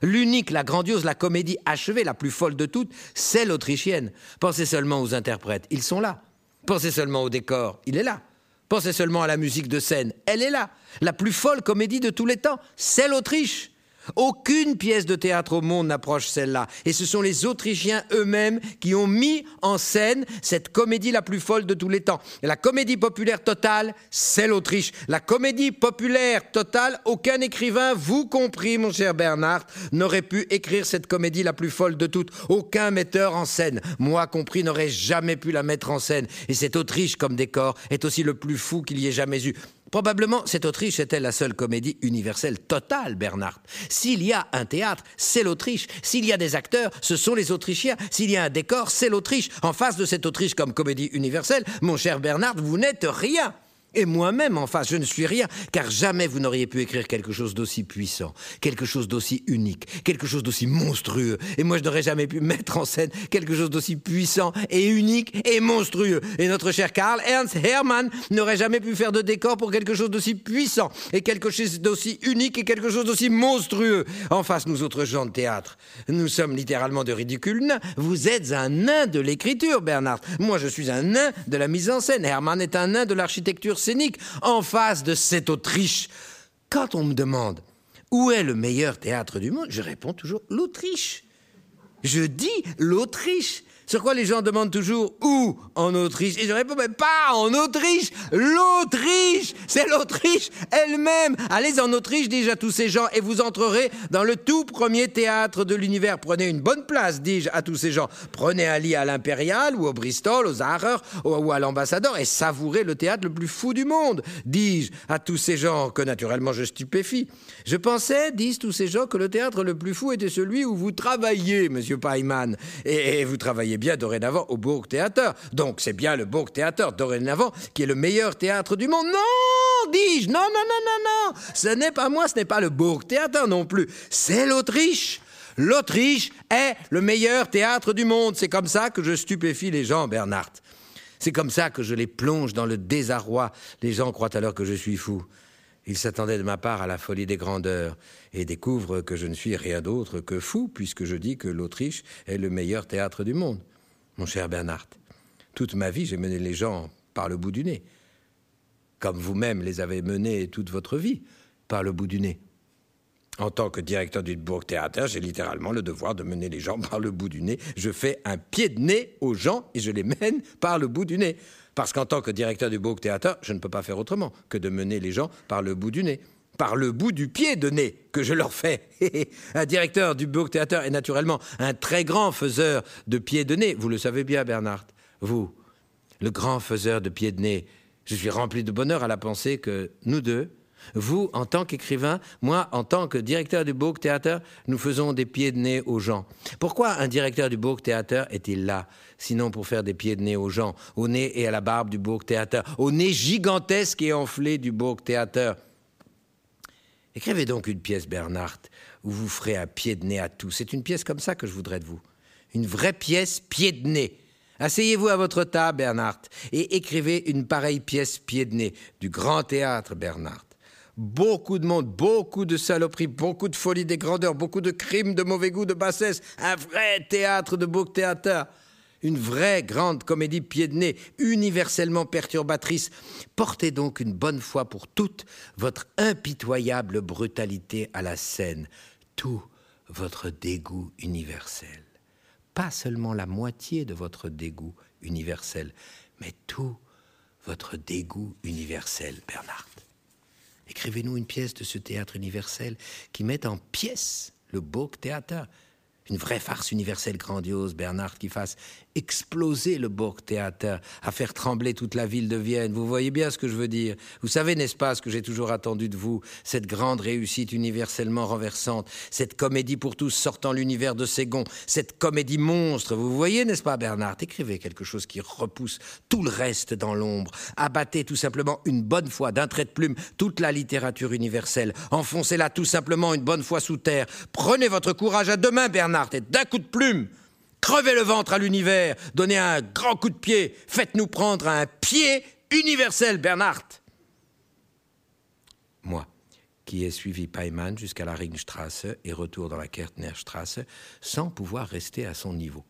L'unique, la grandiose, la comédie achevée, la plus folle de toutes, c'est l'autrichienne. Pensez seulement aux interprètes, ils sont là. Pensez seulement au décor, il est là. Pensez seulement à la musique de scène, elle est là. La plus folle comédie de tous les temps, c'est l'Autriche. Aucune pièce de théâtre au monde n'approche celle-là. Et ce sont les Autrichiens eux-mêmes qui ont mis en scène cette comédie la plus folle de tous les temps. Et la comédie populaire totale, c'est l'Autriche. La comédie populaire totale, aucun écrivain, vous compris, mon cher Bernard, n'aurait pu écrire cette comédie la plus folle de toutes. Aucun metteur en scène, moi compris, n'aurait jamais pu la mettre en scène. Et cette Autriche comme décor est aussi le plus fou qu'il y ait jamais eu. Probablement, cette Autriche était la seule comédie universelle totale, Bernard. S'il y a un théâtre, c'est l'Autriche. S'il y a des acteurs, ce sont les Autrichiens. S'il y a un décor, c'est l'Autriche. En face de cette Autriche comme comédie universelle, mon cher Bernard, vous n'êtes rien. Et moi-même, en face, je ne suis rien, car jamais vous n'auriez pu écrire quelque chose d'aussi puissant, quelque chose d'aussi unique, quelque chose d'aussi monstrueux. Et moi, je n'aurais jamais pu mettre en scène quelque chose d'aussi puissant et unique et monstrueux. Et notre cher Karl Ernst Hermann n'aurait jamais pu faire de décor pour quelque chose d'aussi puissant et quelque chose d'aussi unique et quelque chose d'aussi monstrueux. En face, nous autres gens de théâtre, nous sommes littéralement de ridicules nains. Vous êtes un nain de l'écriture, Bernard. Moi, je suis un nain de la mise en scène. Hermann est un nain de l'architecture en face de cette Autriche. Quand on me demande où est le meilleur théâtre du monde, je réponds toujours l'Autriche. Je dis l'Autriche. Sur quoi les gens demandent toujours où en Autriche? Et je réponds mais pas en Autriche, l'Autriche, c'est l'Autriche elle-même. Allez en Autriche, dis-je à tous ces gens, et vous entrerez dans le tout premier théâtre de l'univers. Prenez une bonne place, dis-je à tous ces gens. Prenez un lit à l'Impérial ou au Bristol, aux Harrer ou à l'Ambassadeur et savourez le théâtre le plus fou du monde, dis-je à tous ces gens que naturellement je stupéfie. Je pensais, disent tous ces gens, que le théâtre le plus fou était celui où vous travaillez, monsieur Paiman, et vous travaillez bien dorénavant au Burgtheater. Donc c'est bien le Burgtheater dorénavant qui est le meilleur théâtre du monde. Non, dis-je, non, non, non, non, non. Ce n'est pas moi, ce n'est pas le Burgtheater non plus. C'est l'Autriche. L'Autriche est le meilleur théâtre du monde. C'est comme ça que je stupéfie les gens, Bernard. C'est comme ça que je les plonge dans le désarroi. Les gens croient alors que je suis fou. Ils s'attendaient de ma part à la folie des grandeurs et découvrent que je ne suis rien d'autre que fou, puisque je dis que l'Autriche est le meilleur théâtre du monde. Mon cher Bernard, toute ma vie, j'ai mené les gens par le bout du nez, comme vous-même les avez menés toute votre vie par le bout du nez. En tant que directeur du Bourg Théâtre, j'ai littéralement le devoir de mener les gens par le bout du nez. Je fais un pied de nez aux gens et je les mène par le bout du nez. Parce qu'en tant que directeur du Bourg Théâtre, je ne peux pas faire autrement que de mener les gens par le bout du nez. Par le bout du pied de nez que je leur fais. un directeur du Bourg Théâtre est naturellement un très grand faiseur de pieds de nez. Vous le savez bien, Bernard. Vous, le grand faiseur de pieds de nez. Je suis rempli de bonheur à la pensée que nous deux, vous, en tant qu'écrivain, moi, en tant que directeur du Bourg Théâtre, nous faisons des pieds de nez aux gens. Pourquoi un directeur du Bourg Théâtre est-il là Sinon pour faire des pieds de nez aux gens, au nez et à la barbe du Bourg Théâtre, au nez gigantesque et enflé du Bourg Théâtre. Écrivez donc une pièce, Bernard, où vous ferez un pied de nez à tout. C'est une pièce comme ça que je voudrais de vous. Une vraie pièce pied de nez. Asseyez-vous à votre table, Bernard, et écrivez une pareille pièce pied de nez du grand théâtre, Bernard beaucoup de monde, beaucoup de saloperies, beaucoup de folie des grandeurs, beaucoup de crimes, de mauvais goût, de bassesse, un vrai théâtre de beau théâtre, une vraie grande comédie pied de nez, universellement perturbatrice. Portez donc une bonne fois pour toutes votre impitoyable brutalité à la scène, tout votre dégoût universel. Pas seulement la moitié de votre dégoût universel, mais tout votre dégoût universel, Bernard. Écrivez-nous une pièce de ce théâtre universel qui met en pièces le beau théâtre. Une vraie farce universelle grandiose, Bernard, qui fasse exploser le Burgtheater, à faire trembler toute la ville de Vienne. Vous voyez bien ce que je veux dire. Vous savez, n'est-ce pas, ce que j'ai toujours attendu de vous, cette grande réussite universellement renversante, cette comédie pour tous sortant l'univers de Ségon, cette comédie monstre. Vous voyez, n'est-ce pas, Bernard Écrivez quelque chose qui repousse tout le reste dans l'ombre. Abattez tout simplement une bonne fois d'un trait de plume toute la littérature universelle. Enfoncez-la tout simplement une bonne fois sous terre. Prenez votre courage à deux Bernard, et d'un coup de plume, Crevez le ventre à l'univers, donnez un grand coup de pied, faites-nous prendre un pied universel, Bernard. Moi, qui ai suivi Paiman jusqu'à la Ringstrasse et retour dans la Kärtnerstrasse, sans pouvoir rester à son niveau.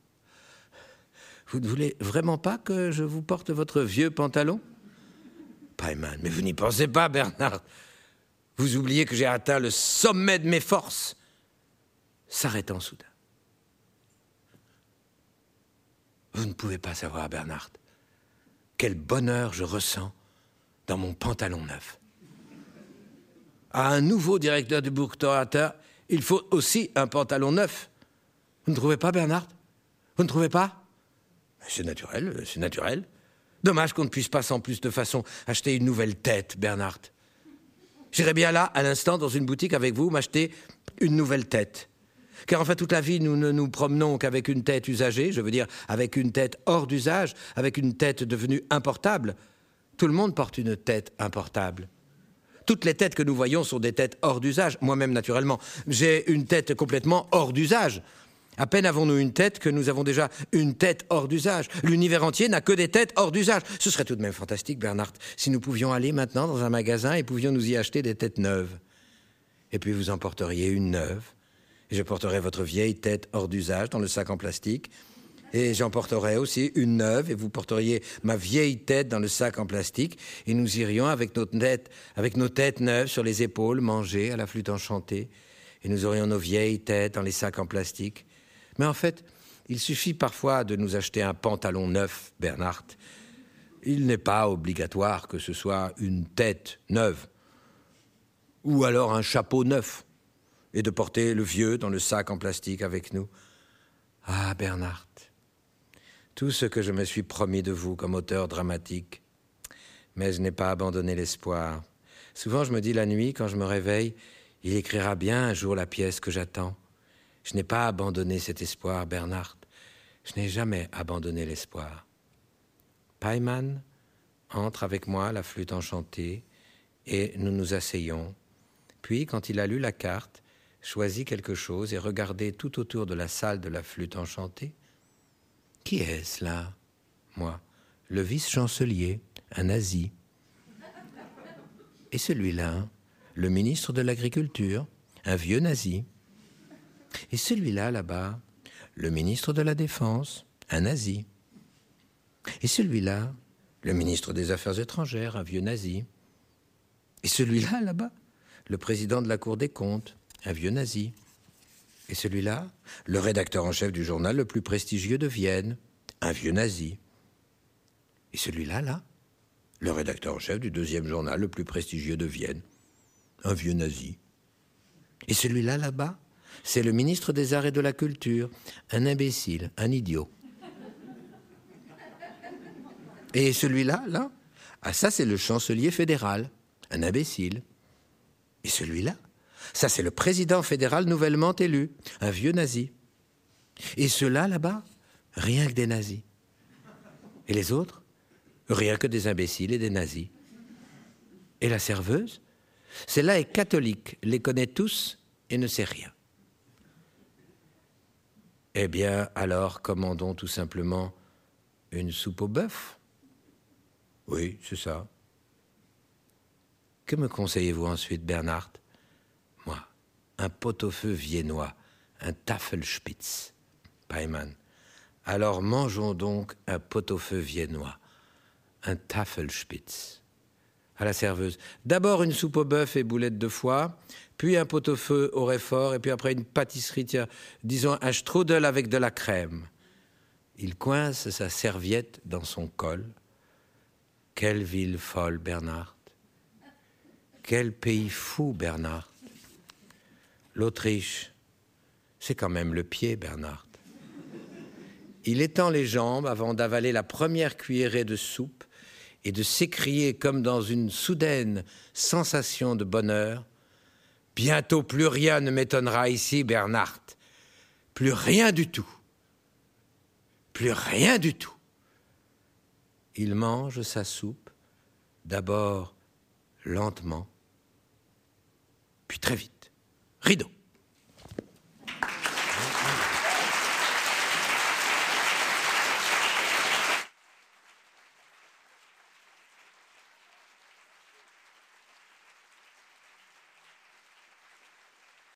Vous ne voulez vraiment pas que je vous porte votre vieux pantalon? Paiman, mais vous n'y pensez pas, Bernard. Vous oubliez que j'ai atteint le sommet de mes forces. S'arrêtant soudain. Vous ne pouvez pas savoir, Bernard, quel bonheur je ressens dans mon pantalon neuf. À un nouveau directeur du Burgtheater, il faut aussi un pantalon neuf. Vous ne trouvez pas, Bernard? Vous ne trouvez pas? C'est naturel, c'est naturel. Dommage qu'on ne puisse pas sans plus de façon acheter une nouvelle tête, Bernard. J'irai bien là, à l'instant, dans une boutique avec vous, m'acheter une nouvelle tête. Car enfin, toute la vie, nous ne nous promenons qu'avec une tête usagée, je veux dire avec une tête hors d'usage, avec une tête devenue importable. Tout le monde porte une tête importable. Toutes les têtes que nous voyons sont des têtes hors d'usage. Moi-même, naturellement, j'ai une tête complètement hors d'usage. À peine avons-nous une tête que nous avons déjà une tête hors d'usage. L'univers entier n'a que des têtes hors d'usage. Ce serait tout de même fantastique, Bernard, si nous pouvions aller maintenant dans un magasin et pouvions nous y acheter des têtes neuves. Et puis vous emporteriez une neuve, je porterai votre vieille tête hors d'usage dans le sac en plastique. Et j'emporterai aussi une neuve et vous porteriez ma vieille tête dans le sac en plastique et nous irions avec avec nos têtes neuves sur les épaules manger à la flûte enchantée et nous aurions nos vieilles têtes dans les sacs en plastique. Mais en fait, il suffit parfois de nous acheter un pantalon neuf, Bernard. Il n'est pas obligatoire que ce soit une tête neuve ou alors un chapeau neuf et de porter le vieux dans le sac en plastique avec nous. Ah, Bernard, tout ce que je me suis promis de vous comme auteur dramatique, mais je n'ai pas abandonné l'espoir. Souvent je me dis la nuit, quand je me réveille, il écrira bien un jour la pièce que j'attends. Je n'ai pas abandonné cet espoir, Bernard. Je n'ai jamais abandonné l'espoir. Paiman entre avec moi la flûte enchantée et nous nous asseyons. Puis, quand il a lu la carte, choisit quelque chose et regardait tout autour de la salle de la flûte enchantée. Qui est-ce là Moi, le vice-chancelier, un nazi. Et celui-là, le ministre de l'Agriculture, un vieux nazi. Et celui-là, là-bas, le ministre de la Défense, un nazi. Et celui-là, le ministre des Affaires étrangères, un vieux nazi. Et celui-là, là-bas, le président de la Cour des comptes, un vieux nazi. Et celui-là, le rédacteur en chef du journal le plus prestigieux de Vienne, un vieux nazi. Et celui-là, là, le rédacteur en chef du deuxième journal le plus prestigieux de Vienne, un vieux nazi. Et celui-là, là-bas, c'est le ministre des Arts et de la Culture, un imbécile, un idiot. Et celui-là, là, ah ça c'est le chancelier fédéral, un imbécile. Et celui-là, ça c'est le président fédéral nouvellement élu, un vieux nazi. Et ceux-là, là-bas, rien que des nazis. Et les autres, rien que des imbéciles et des nazis. Et la serveuse, celle-là est catholique, les connaît tous et ne sait rien. Eh bien, alors commandons tout simplement une soupe au bœuf. Oui, c'est ça. Que me conseillez-vous ensuite, Bernard? Un pot-au-feu viennois, un Tafelspitz. Paiman. Alors mangeons donc un pot-au-feu viennois, un Tafelspitz. À la serveuse. D'abord une soupe au bœuf et boulettes de foie, puis un pot-au-feu au réfort, et puis après une pâtisserie, disons un strudel avec de la crème. Il coince sa serviette dans son col. Quelle ville folle, Bernard Quel pays fou, Bernard L'Autriche, c'est quand même le pied, Bernard. Il étend les jambes avant d'avaler la première cuillerée de soupe et de s'écrier comme dans une soudaine sensation de bonheur Bientôt plus rien ne m'étonnera ici, Bernard. Plus rien du tout. Plus rien du tout. Il mange sa soupe, d'abord lentement, puis très vite. Rideau.